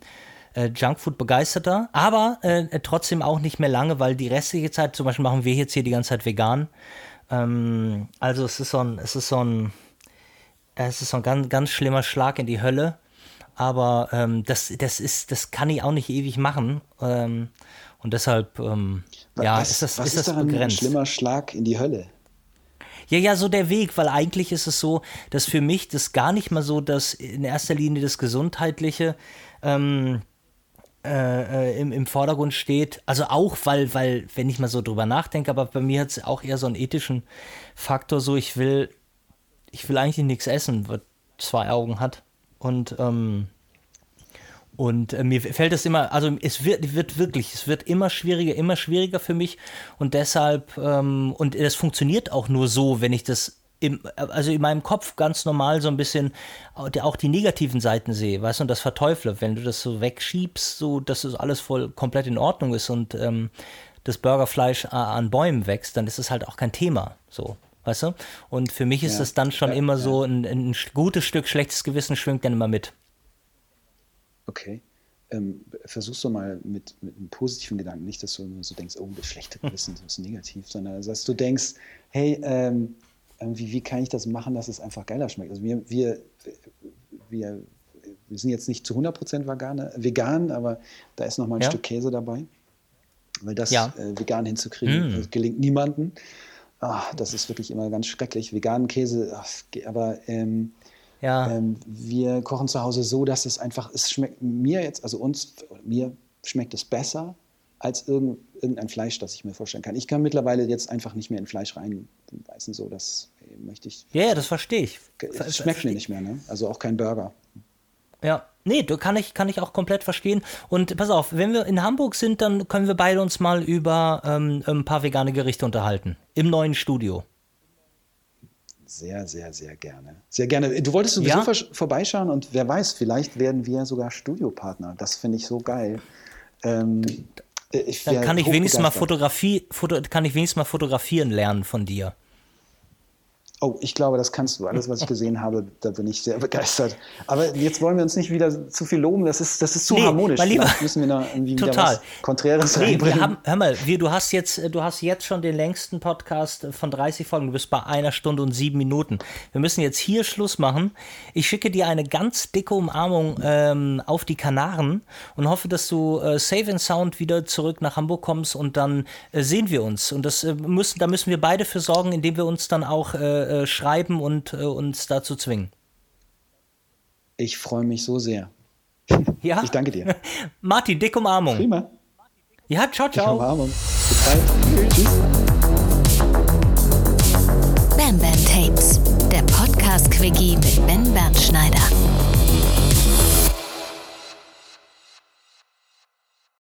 äh, Junkfood-Begeisterter, aber äh, trotzdem auch nicht mehr lange, weil die restliche Zeit, zum Beispiel machen wir jetzt hier die ganze Zeit vegan. Ähm, also es ist so ein, es ist so ein, es ist so ein ganz, ganz schlimmer Schlag in die Hölle. Aber ähm, das, das ist, das kann ich auch nicht ewig machen. Ähm, und deshalb, ähm, ja, was, ist das, was ist das daran begrenzt. ein schlimmer Schlag in die Hölle? Ja, ja, so der Weg, weil eigentlich ist es so, dass für mich das gar nicht mal so, dass in erster Linie das Gesundheitliche ähm, äh, im, im Vordergrund steht. Also auch, weil, weil, wenn ich mal so drüber nachdenke, aber bei mir hat es auch eher so einen ethischen Faktor, so ich will, ich will eigentlich nichts essen, was zwei Augen hat. Und ähm, und äh, mir fällt es immer, also es wird, wird wirklich, es wird immer schwieriger, immer schwieriger für mich und deshalb, ähm, und es funktioniert auch nur so, wenn ich das im, also in meinem Kopf ganz normal so ein bisschen auch die negativen Seiten sehe, weißt du, und das verteufle, wenn du das so wegschiebst, so dass es alles voll komplett in Ordnung ist und ähm, das Burgerfleisch an Bäumen wächst, dann ist es halt auch kein Thema, so. Weißt du? Und für mich ist Ja. das dann schon Ja, immer ja. so, ein, ein gutes Stück schlechtes Gewissen schwingt dann immer mit. Okay. Ähm, versuchst du mal mit, mit einem positiven Gedanken, nicht, dass du nur so denkst, oh, das schlechte Gewissen, das ist negativ, sondern dass du denkst, hey, ähm, irgendwie, wie kann ich das machen, dass es einfach geiler schmeckt? Also wir, wir, wir, wir sind jetzt nicht zu 100% Veganer, vegan, aber da ist noch mal ein Ja. Stück Käse dabei. Weil das Ja. äh, vegan hinzukriegen, Mm. das gelingt niemandem. Ah, das ist wirklich immer ganz schrecklich. Veganen Käse, ach, aber ähm, Ja. ähm, wir kochen zu Hause so, dass es einfach, es schmeckt mir jetzt, also uns, mir schmeckt es besser als irgend, irgendein Fleisch, das ich mir vorstellen kann. Ich kann mittlerweile jetzt einfach nicht mehr in Fleisch reinbeißen, so, das äh, möchte ich. Ja, ja, das verstehe ich. Es schmeckt mir nicht mehr, ne? Also auch kein Burger. Ja, nee, du kann ich, kann ich auch komplett verstehen. Und pass auf, wenn wir in Hamburg sind, dann können wir beide uns mal über ähm, ein paar vegane Gerichte unterhalten. Im neuen Studio. Sehr, sehr, sehr gerne. Sehr gerne. Du wolltest sowieso Ja. vorbeischauen und wer weiß, vielleicht werden wir sogar Studiopartner. Das finde ich so geil. Ähm, äh, ich Dann kann ich wenigstens mal. Fotografie, Foto, kann ich wenigstens mal fotografieren lernen von dir. Oh, ich glaube, das kannst du. Alles, was ich gesehen habe, da bin ich sehr begeistert. Aber jetzt wollen wir uns nicht wieder zu viel loben. Das ist, das ist zu Nee, harmonisch. Lieber. Vielleicht müssen wir noch irgendwie wieder Total. was Konträres Nee, reinbringen. wir haben, hör mal, wir, du hast jetzt, äh, du hast jetzt schon den längsten Podcast von 30 Folgen. Du bist bei einer Stunde und sieben Minuten. Wir müssen jetzt hier Schluss machen. Ich schicke dir eine ganz dicke Umarmung ähm, auf die Kanaren und hoffe, dass du äh, safe and sound wieder zurück nach Hamburg kommst und dann äh, sehen wir uns. Und das äh, müssen, da müssen wir beide für sorgen, indem wir uns dann auch äh, schreiben und äh, uns dazu zwingen. ich freue mich so sehr. Ja? Ich danke dir. Martin, dicke Umarmung. Prima. Ja, ciao, ciao. Umarmung. Bis bald. Tschüss. Bam Bam Tapes, der Podcast-Quickie mit Ben Bernschneider.